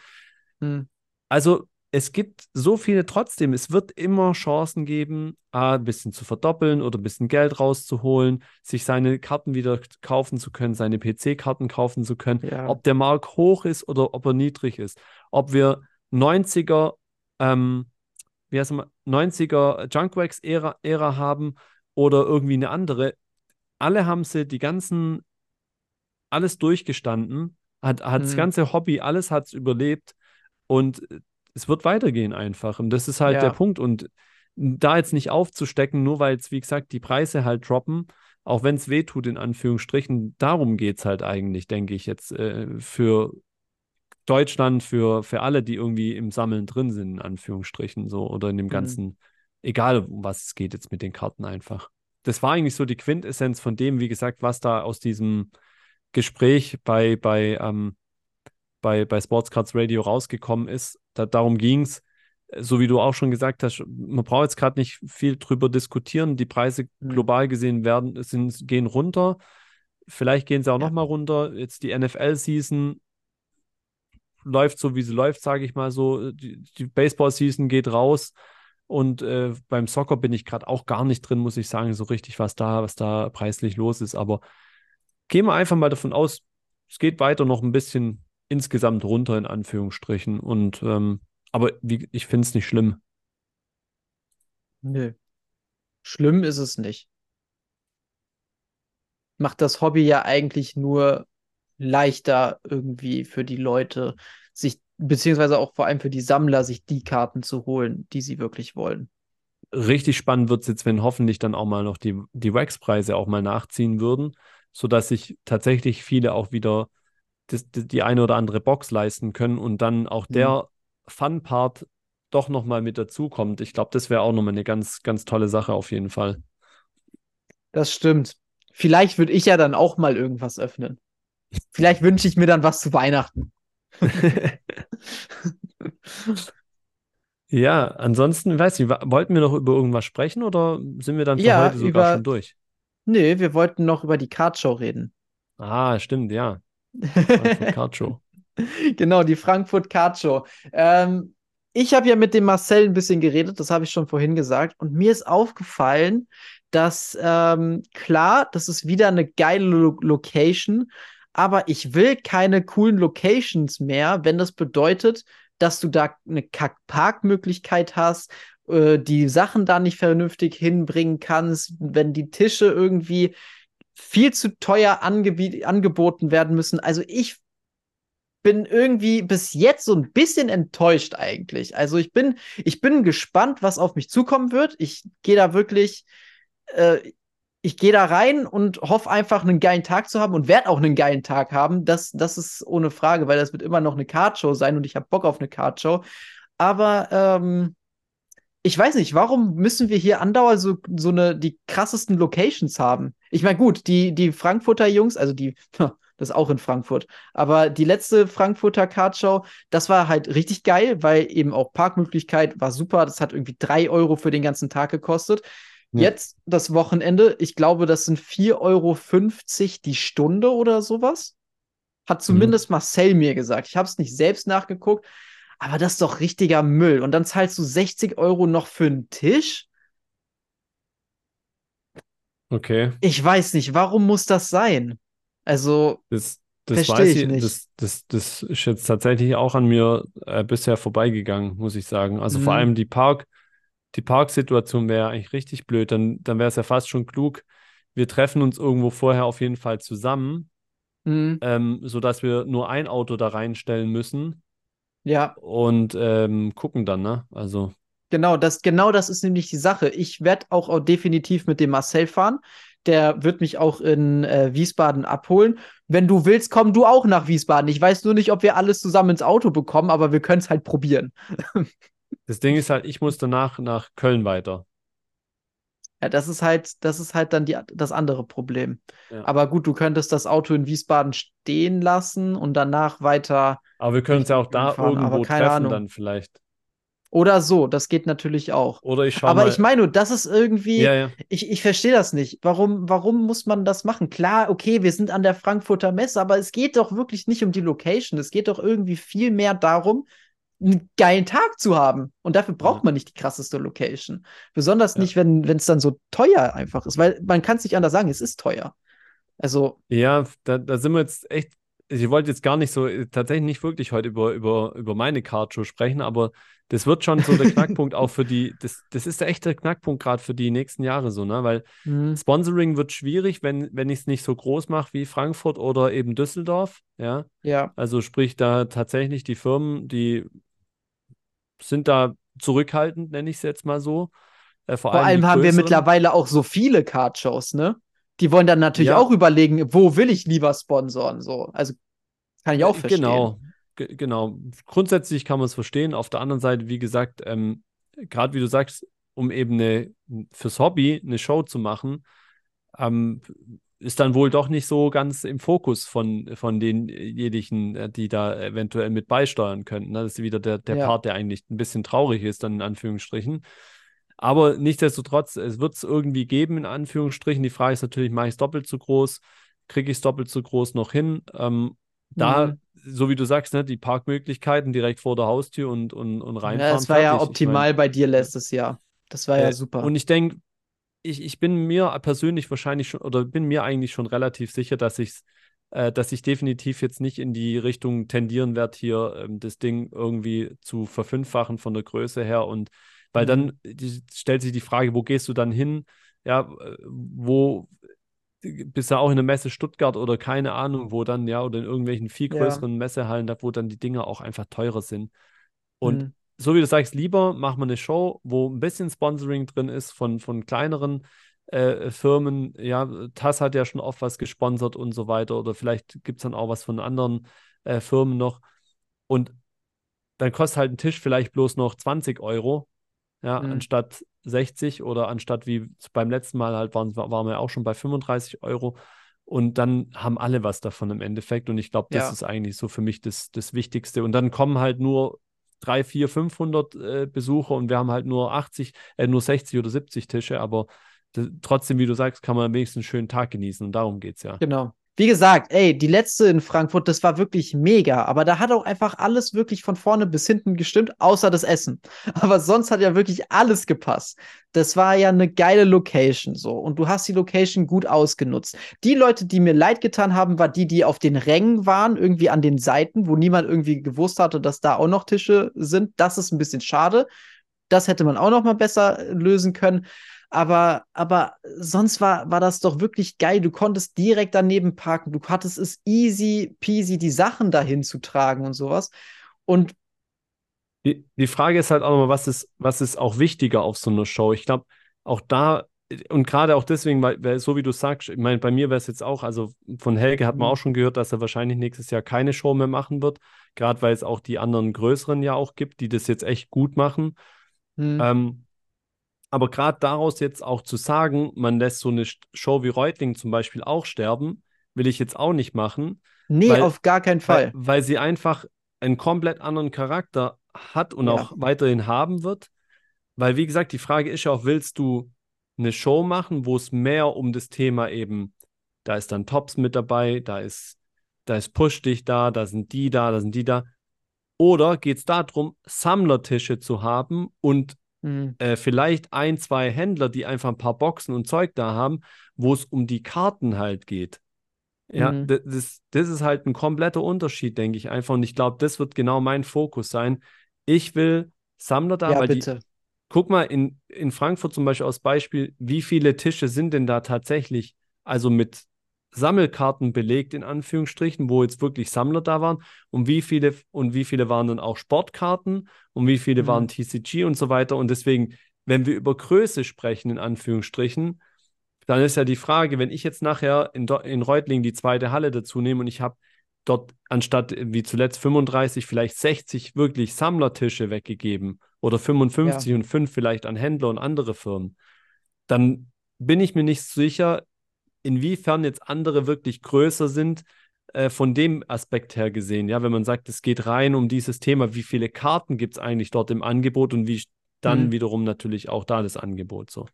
Hm. Also es gibt so viele trotzdem. Es wird immer Chancen geben, A, ein bisschen zu verdoppeln oder ein bisschen Geld rauszuholen, sich seine Karten wieder kaufen zu können, seine PC-Karten kaufen zu können. Ja. Ob der Markt hoch ist oder ob er niedrig ist. Ob wir 90er, ähm, wie heißt man, 90er Junkwax-Ära Ära haben oder irgendwie eine andere. Alle haben sie die ganzen, alles durchgestanden, hat, hat das Mhm. ganze Hobby, alles hat es überlebt und es wird weitergehen einfach. Und das ist halt Ja. der Punkt. Und da jetzt nicht aufzustecken, nur weil jetzt, wie gesagt, die Preise halt droppen, auch wenn es weh tut, in Anführungsstrichen, darum geht es halt eigentlich, denke ich, jetzt äh, für Deutschland, für, für alle, die irgendwie im Sammeln drin sind, in Anführungsstrichen, so, oder in dem Mhm. ganzen, egal um was es geht jetzt mit den Karten einfach. Das war eigentlich so die Quintessenz von dem, wie gesagt, was da aus diesem Gespräch bei, bei, ähm, bei, bei Sportscards Radio rausgekommen ist. Da, darum ging es. So wie du auch schon gesagt hast, man braucht jetzt gerade nicht viel drüber diskutieren. Die Preise Mhm. global gesehen werden, sind, gehen runter. Vielleicht gehen sie auch Ja. noch mal runter. Jetzt die NFL-Season läuft so, wie sie läuft, sage ich mal so. Die, die Baseball-Season geht raus. Und äh, beim Soccer bin ich gerade auch gar nicht drin, muss ich sagen, so richtig, was da, was da preislich los ist. Aber gehen wir einfach mal davon aus, es geht weiter noch ein bisschen insgesamt runter, in Anführungsstrichen. Und ähm, aber wie, ich finde es nicht schlimm. Nö. Schlimm ist es nicht. Macht das Hobby ja eigentlich nur leichter irgendwie für die Leute, sich, beziehungsweise auch vor allem für die Sammler, sich die Karten zu holen, die sie wirklich wollen. Richtig spannend wird es jetzt, wenn hoffentlich dann auch mal noch die, die Wax-Preise auch mal nachziehen würden, sodass sich tatsächlich viele auch wieder das, die, die eine oder andere Box leisten können und dann auch Mhm. der Fun-Part doch nochmal mit dazukommt. Ich glaube, das wäre auch nochmal eine ganz, ganz tolle Sache auf jeden Fall. Das stimmt. Vielleicht würde ich ja dann auch mal irgendwas öffnen. Vielleicht wünsche ich mir dann was zu Weihnachten. <laughs> Ja, ansonsten, weiß ich, wollten wir noch über irgendwas sprechen oder sind wir dann für Ja, heute sogar über- schon durch? Nee, wir wollten noch über die Cardshow reden. Ah, stimmt, ja. Frankfurt Card Show. <laughs> Genau, die Frankfurt Card Show. Ähm, ich habe ja mit dem Marcel ein bisschen geredet, das habe ich schon vorhin gesagt. Und mir ist aufgefallen, dass ähm, klar, das ist wieder eine geile Lo Location, aber ich will keine coolen Locations mehr, wenn das bedeutet, dass du da eine Parkmöglichkeit hast, äh, die Sachen da nicht vernünftig hinbringen kannst, wenn die Tische irgendwie viel zu teuer angeb angeboten werden müssen. Also ich bin irgendwie bis jetzt so ein bisschen enttäuscht eigentlich. Also ich bin, ich bin gespannt, was auf mich zukommen wird. Ich gehe da wirklich, äh, ich gehe da rein und hoffe einfach, einen geilen Tag zu haben und werde auch einen geilen Tag haben. Das, das ist ohne Frage, weil das wird immer noch eine Cardshow sein und ich habe Bock auf eine Cardshow. Aber ähm, ich weiß nicht, warum müssen wir hier andauernd so, so eine, die krassesten Locations haben? Ich meine, gut, die, die Frankfurter Jungs, also die, <laughs> das ist auch in Frankfurt, aber die letzte Frankfurter Cardshow, das war halt richtig geil, weil eben auch Parkmöglichkeit war super. Das hat irgendwie drei Euro für den ganzen Tag gekostet. Ja. Jetzt das Wochenende, ich glaube, das sind 4,50 Euro die Stunde oder sowas. Hat zumindest Marcel mir gesagt. Ich habe es nicht selbst nachgeguckt, aber das ist doch richtiger Müll. Und dann zahlst du 60 Euro noch für einen Tisch? Okay. Ich weiß nicht, warum muss das sein? Also, Das, das weiß ich ich, nicht. Das, das, das ist jetzt tatsächlich auch an mir äh, bisher vorbeigegangen, muss ich sagen. Also vor Mhm. allem die Park, die Parksituation wäre eigentlich richtig blöd. Dann, dann wäre es ja fast schon klug, wir treffen uns irgendwo vorher auf jeden Fall zusammen, mh, ähm, sodass wir nur ein Auto da reinstellen müssen ja, und ähm, gucken dann, ne? Also, genau das, genau das ist nämlich die Sache. Ich werde auch, auch definitiv mit dem Marcel fahren. Der wird mich auch in äh, Wiesbaden abholen. Wenn du willst, komm du auch nach Wiesbaden. Ich weiß nur nicht, ob wir alles zusammen ins Auto bekommen, aber wir können es halt probieren. <laughs> das Ding ist halt, ich muss danach nach Köln weiter. Ja, das ist halt, das ist halt dann die, das andere Problem. Ja. Aber gut, du könntest das Auto in Wiesbaden stehen lassen und danach weiter Aber wir können uns ja auch da fahren, irgendwo treffen Ahnung. dann vielleicht. oder so. Das geht natürlich auch. Oder ich schaue Aber mal. ich meine, nur, das ist irgendwie, ja, ja. ich, ich verstehe das nicht. Warum, warum muss man das machen? Klar, okay, wir sind an der Frankfurter Messe, aber es geht doch wirklich nicht um die Location. Es geht doch irgendwie viel mehr darum, einen geilen Tag zu haben. Und dafür braucht man nicht die krasseste Location. Besonders Ja. nicht, wenn es dann so teuer einfach ist, weil man kann es nicht anders sagen, es ist teuer. Also, Ja, da, da sind wir jetzt echt. Ich wollte jetzt gar nicht so, tatsächlich nicht wirklich heute über, über, über meine Cardshow sprechen, aber das wird schon so der <laughs> Knackpunkt auch für die, das, das ist der echte Knackpunkt gerade für die nächsten Jahre so, ne? Weil hm, Sponsoring wird schwierig, wenn, wenn ich es nicht so groß mache wie Frankfurt oder eben Düsseldorf, ja. ja, Also sprich, da tatsächlich die Firmen, die sind da zurückhaltend, nenne ich es jetzt mal so. Äh, vor vor allem haben wir mittlerweile auch so viele Card-Shows, ne? Die wollen dann natürlich Ja. auch überlegen, wo will ich lieber sponsoren, so. Also, kann ich auch verstehen. Genau, ge- genau. Grundsätzlich kann man es verstehen. Auf der anderen Seite, wie gesagt, ähm, gerade wie du sagst, um eben eine, fürs Hobby eine Show zu machen, ähm, ist dann wohl doch nicht so ganz im Fokus von, von denjenigen, äh, die da eventuell mit beisteuern könnten. Das ist wieder der, der Ja. Part, der eigentlich ein bisschen traurig ist, dann in Anführungsstrichen. Aber nichtsdestotrotz, es wird es irgendwie geben, in Anführungsstrichen. Die Frage ist natürlich, mache ich es doppelt so groß? Kriege ich es doppelt so groß noch hin? Ähm, da, Mhm. so wie du sagst, ne, die Parkmöglichkeiten direkt vor der Haustür und, und, und reinfahren. Ja, das war ja fertig. Ich optimal mein, bei dir letztes Jahr. Das war ja äh, super. Und ich denke, ich, ich bin mir persönlich wahrscheinlich schon, oder bin mir eigentlich schon relativ sicher, dass ich äh, dass ich definitiv jetzt nicht in die Richtung tendieren werde, hier ähm, das Ding irgendwie zu verfünffachen von der Größe her. Und weil Mhm. dann die, stellt sich die Frage, wo gehst du dann hin? Ja, äh, wo bist du auch in der Messe Stuttgart oder keine Ahnung, wo dann, ja, oder in irgendwelchen viel Ja. größeren Messehallen, da wo dann die Dinger auch einfach teurer sind. Und Mhm. So wie du sagst, lieber machen wir eine Show, wo ein bisschen Sponsoring drin ist von, von kleineren äh, Firmen. Ja, TAS hat ja schon oft was gesponsert und so weiter. Oder vielleicht gibt es dann auch was von anderen äh, Firmen noch. Und dann kostet halt ein Tisch vielleicht bloß noch 20 Euro, ja, Mhm. anstatt 60 oder anstatt wie beim letzten Mal halt waren, waren wir auch schon bei 35 Euro. Und dann haben alle was davon im Endeffekt. Und ich glaube, das Ja. ist eigentlich so für mich das, das Wichtigste. Und dann kommen halt nur 3, 4, 500 äh, Besucher und wir haben halt nur 80, äh, nur 60 oder 70 Tische. Aber trotzdem, wie du sagst, kann man wenigstens einen schönen Tag genießen. Und darum geht es ja. Genau. Wie gesagt, ey, die letzte in Frankfurt, das war wirklich mega, aber da hat auch einfach alles wirklich von vorne bis hinten gestimmt, außer das Essen. <laughs> Aber sonst hat ja wirklich alles gepasst. Das war ja eine geile Location so und du hast die Location gut ausgenutzt. Die Leute, die mir leid getan haben, war die, die auf den Rängen waren, irgendwie an den Seiten, wo niemand irgendwie gewusst hatte, dass da auch noch Tische sind. Das ist ein bisschen schade. Das hätte man auch noch mal besser lösen können. Aber, aber sonst war, war das doch wirklich geil. Du konntest direkt daneben parken. Du hattest es easy peasy, die Sachen dahin zu tragen und sowas. Und Die, die Frage ist halt auch nochmal, was ist, was ist auch wichtiger auf so einer Show? Ich glaube, auch da, und gerade auch deswegen, weil, weil so wie du sagst, ich meine, bei mir wäre es jetzt auch, also von Helge hat man Mhm. auch schon gehört, dass er wahrscheinlich nächstes Jahr keine Show mehr machen wird, gerade weil es auch die anderen größeren ja auch gibt, die das jetzt echt gut machen. hm, Ähm, aber gerade daraus jetzt auch zu sagen, man lässt so eine Show wie Reutling zum Beispiel auch sterben, will ich jetzt auch nicht machen, nee, weil- auf gar keinen weil, Fall. weil sie einfach einen komplett anderen Charakter hat und Ja. auch weiterhin haben wird. Weil, wie gesagt, die Frage ist ja auch, willst du eine Show machen, wo es mehr um das Thema eben, da ist dann Tops mit dabei, da ist, da ist Push dich da, da sind die da, da sind die da. Oder geht es darum, Sammlertische zu haben und Hm, äh, vielleicht ein, zwei Händler, die einfach ein paar Boxen und Zeug da haben, wo es um die Karten halt geht. Ja, Mhm. das, das, ist halt ein kompletter Unterschied, denke ich einfach. Und ich glaube, das wird genau mein Fokus sein. Ich will Sammler da, ja, weil die, bitte. guck mal, in, in Frankfurt zum Beispiel als Beispiel, wie viele Tische sind denn da tatsächlich, also mit Sammelkarten belegt, in Anführungsstrichen, wo jetzt wirklich Sammler da waren und wie viele und wie viele waren dann auch Sportkarten und wie viele Mhm. waren TCG und so weiter. Und deswegen, wenn wir über Größe sprechen, in Anführungsstrichen, dann ist ja die Frage, wenn ich jetzt nachher in, in Reutling die zweite Halle dazu nehme und ich habe dort anstatt äh, wie zuletzt 35, vielleicht 60 wirklich Sammlertische weggegeben oder 55 und 5 vielleicht an Händler und andere Firmen, dann bin ich mir nicht sicher, inwiefern jetzt andere wirklich größer sind, äh, von dem Aspekt her gesehen. Ja, wenn man sagt, es geht rein um dieses Thema, wie viele Karten gibt es eigentlich dort im Angebot und wie dann Mhm. wiederum natürlich auch da das Angebot so.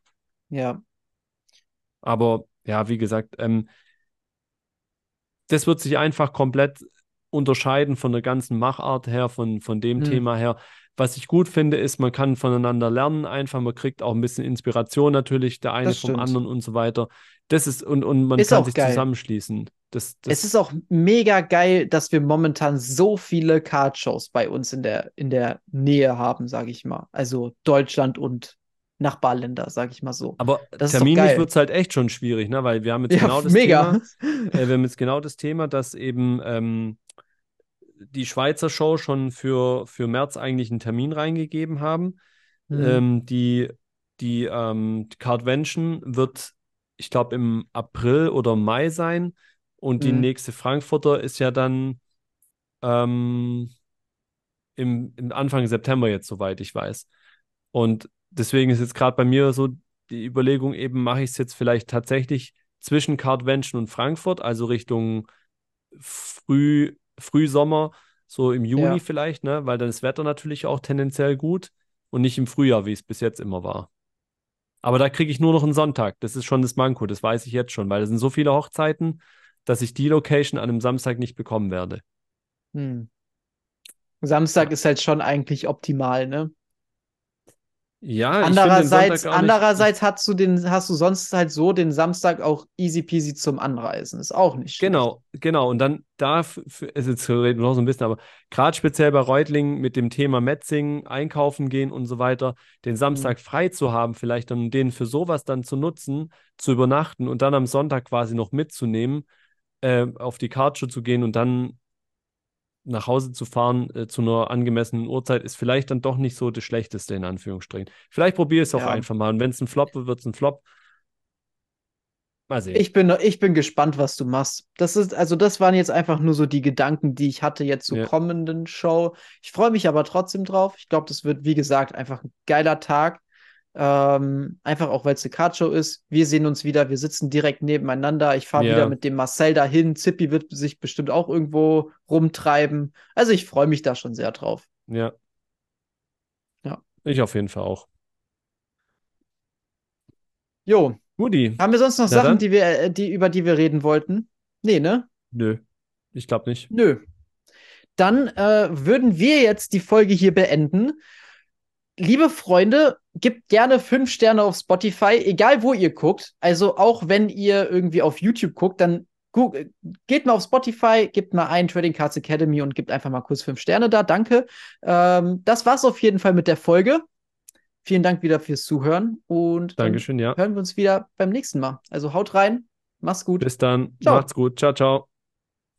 Ja. Aber ja, wie gesagt, ähm, das wird sich einfach komplett unterscheiden von der ganzen Machart her, von, von dem Hm. Thema her. Was ich gut finde, ist, man kann voneinander lernen einfach, man kriegt auch ein bisschen Inspiration natürlich, der eine vom anderen und so weiter. Das ist, und, und man Ist kann sich geil. zusammenschließen. Das, das, Es ist auch mega geil, dass wir momentan so viele Card-Shows bei uns in der, in der Nähe haben, sage ich mal. Also Deutschland und Nachbarländer, sage ich mal so. aber das terminlich wird es halt echt schon schwierig, ne? Weil wir haben jetzt Ja, genau das mega. Thema, <laughs> äh, wir haben jetzt genau das Thema, dass eben ähm, die Schweizer Show schon für, für März eigentlich einen Termin reingegeben haben. Hm. Ähm, die die ähm, Cardvention wird, ich glaube, im April oder Mai sein. Und die Mhm. nächste Frankfurter ist ja dann ähm, im, im Anfang September jetzt, soweit ich weiß. Und deswegen ist jetzt gerade bei mir so die Überlegung, eben mache ich es jetzt vielleicht tatsächlich zwischen Cardvention und Frankfurt, also Richtung Früh, Frühsommer, so im Juni Ja. vielleicht, ne? Weil dann ist das Wetter natürlich auch tendenziell gut und nicht im Frühjahr, wie es bis jetzt immer war. Aber da kriege ich nur noch einen Sonntag. Das ist schon das Manko, das weiß ich jetzt schon, weil es sind so viele Hochzeiten, dass ich die Location an einem Samstag nicht bekommen werde. Hm. Samstag ist halt schon eigentlich optimal, ne? Ja, ich finde den Andererseits, andererseits hast du den, hast du sonst halt so den Samstag auch easy peasy zum Anreisen. Ist auch nicht schlecht. Genau, genau. Und dann da, f- f- also jetzt reden wir noch so ein bisschen, aber gerade speziell bei Reutlingen mit dem Thema Metzingen, einkaufen gehen und so weiter, den Samstag frei zu haben, vielleicht dann den für sowas dann zu nutzen, zu übernachten und dann am Sonntag quasi noch mitzunehmen, äh, auf die Cardshow zu gehen und dann nach Hause zu fahren äh, zu einer angemessenen Uhrzeit, ist vielleicht dann doch nicht so das Schlechteste in Anführungsstrichen. Vielleicht probiere ich es auch Ja. einfach mal. Und wenn es ein Flop wird, wird es ein Flop. Mal sehen. Ich bin, ich bin gespannt, was du machst. Das ist, also das waren jetzt einfach nur so die Gedanken, die ich hatte jetzt zur Ja. kommenden Show. Ich freue mich aber trotzdem drauf. Ich glaube, das wird, wie gesagt, einfach ein geiler Tag. Ähm, einfach auch, weil es eine Cardshow ist. Wir sehen uns wieder. Wir sitzen direkt nebeneinander. Ich fahre Ja. wieder mit dem Marcel dahin. Zippi wird sich bestimmt auch irgendwo rumtreiben. Also ich freue mich da schon sehr drauf. Ja. Ja. Ich auf jeden Fall auch. Jo, Guti. haben wir sonst noch Na Sachen, dann. die wir, äh, die, über die wir reden wollten? Nee, ne? Nö. Ich glaube nicht. Nö. Dann äh, würden wir jetzt die Folge hier beenden. Liebe Freunde, gebt gerne fünf Sterne auf Spotify, egal wo ihr guckt. Also auch wenn ihr irgendwie auf YouTube guckt, dann geht mal auf Spotify, gebt mal ein Trading Cards Academy und gebt einfach mal kurz fünf Sterne da. Danke. Ähm, das war's auf jeden Fall mit der Folge. Vielen Dank wieder fürs Zuhören und Dankeschön, ja. hören wir uns wieder beim nächsten Mal. Also haut rein, mach's gut. Bis dann. Ciao. Macht's gut. Ciao, ciao.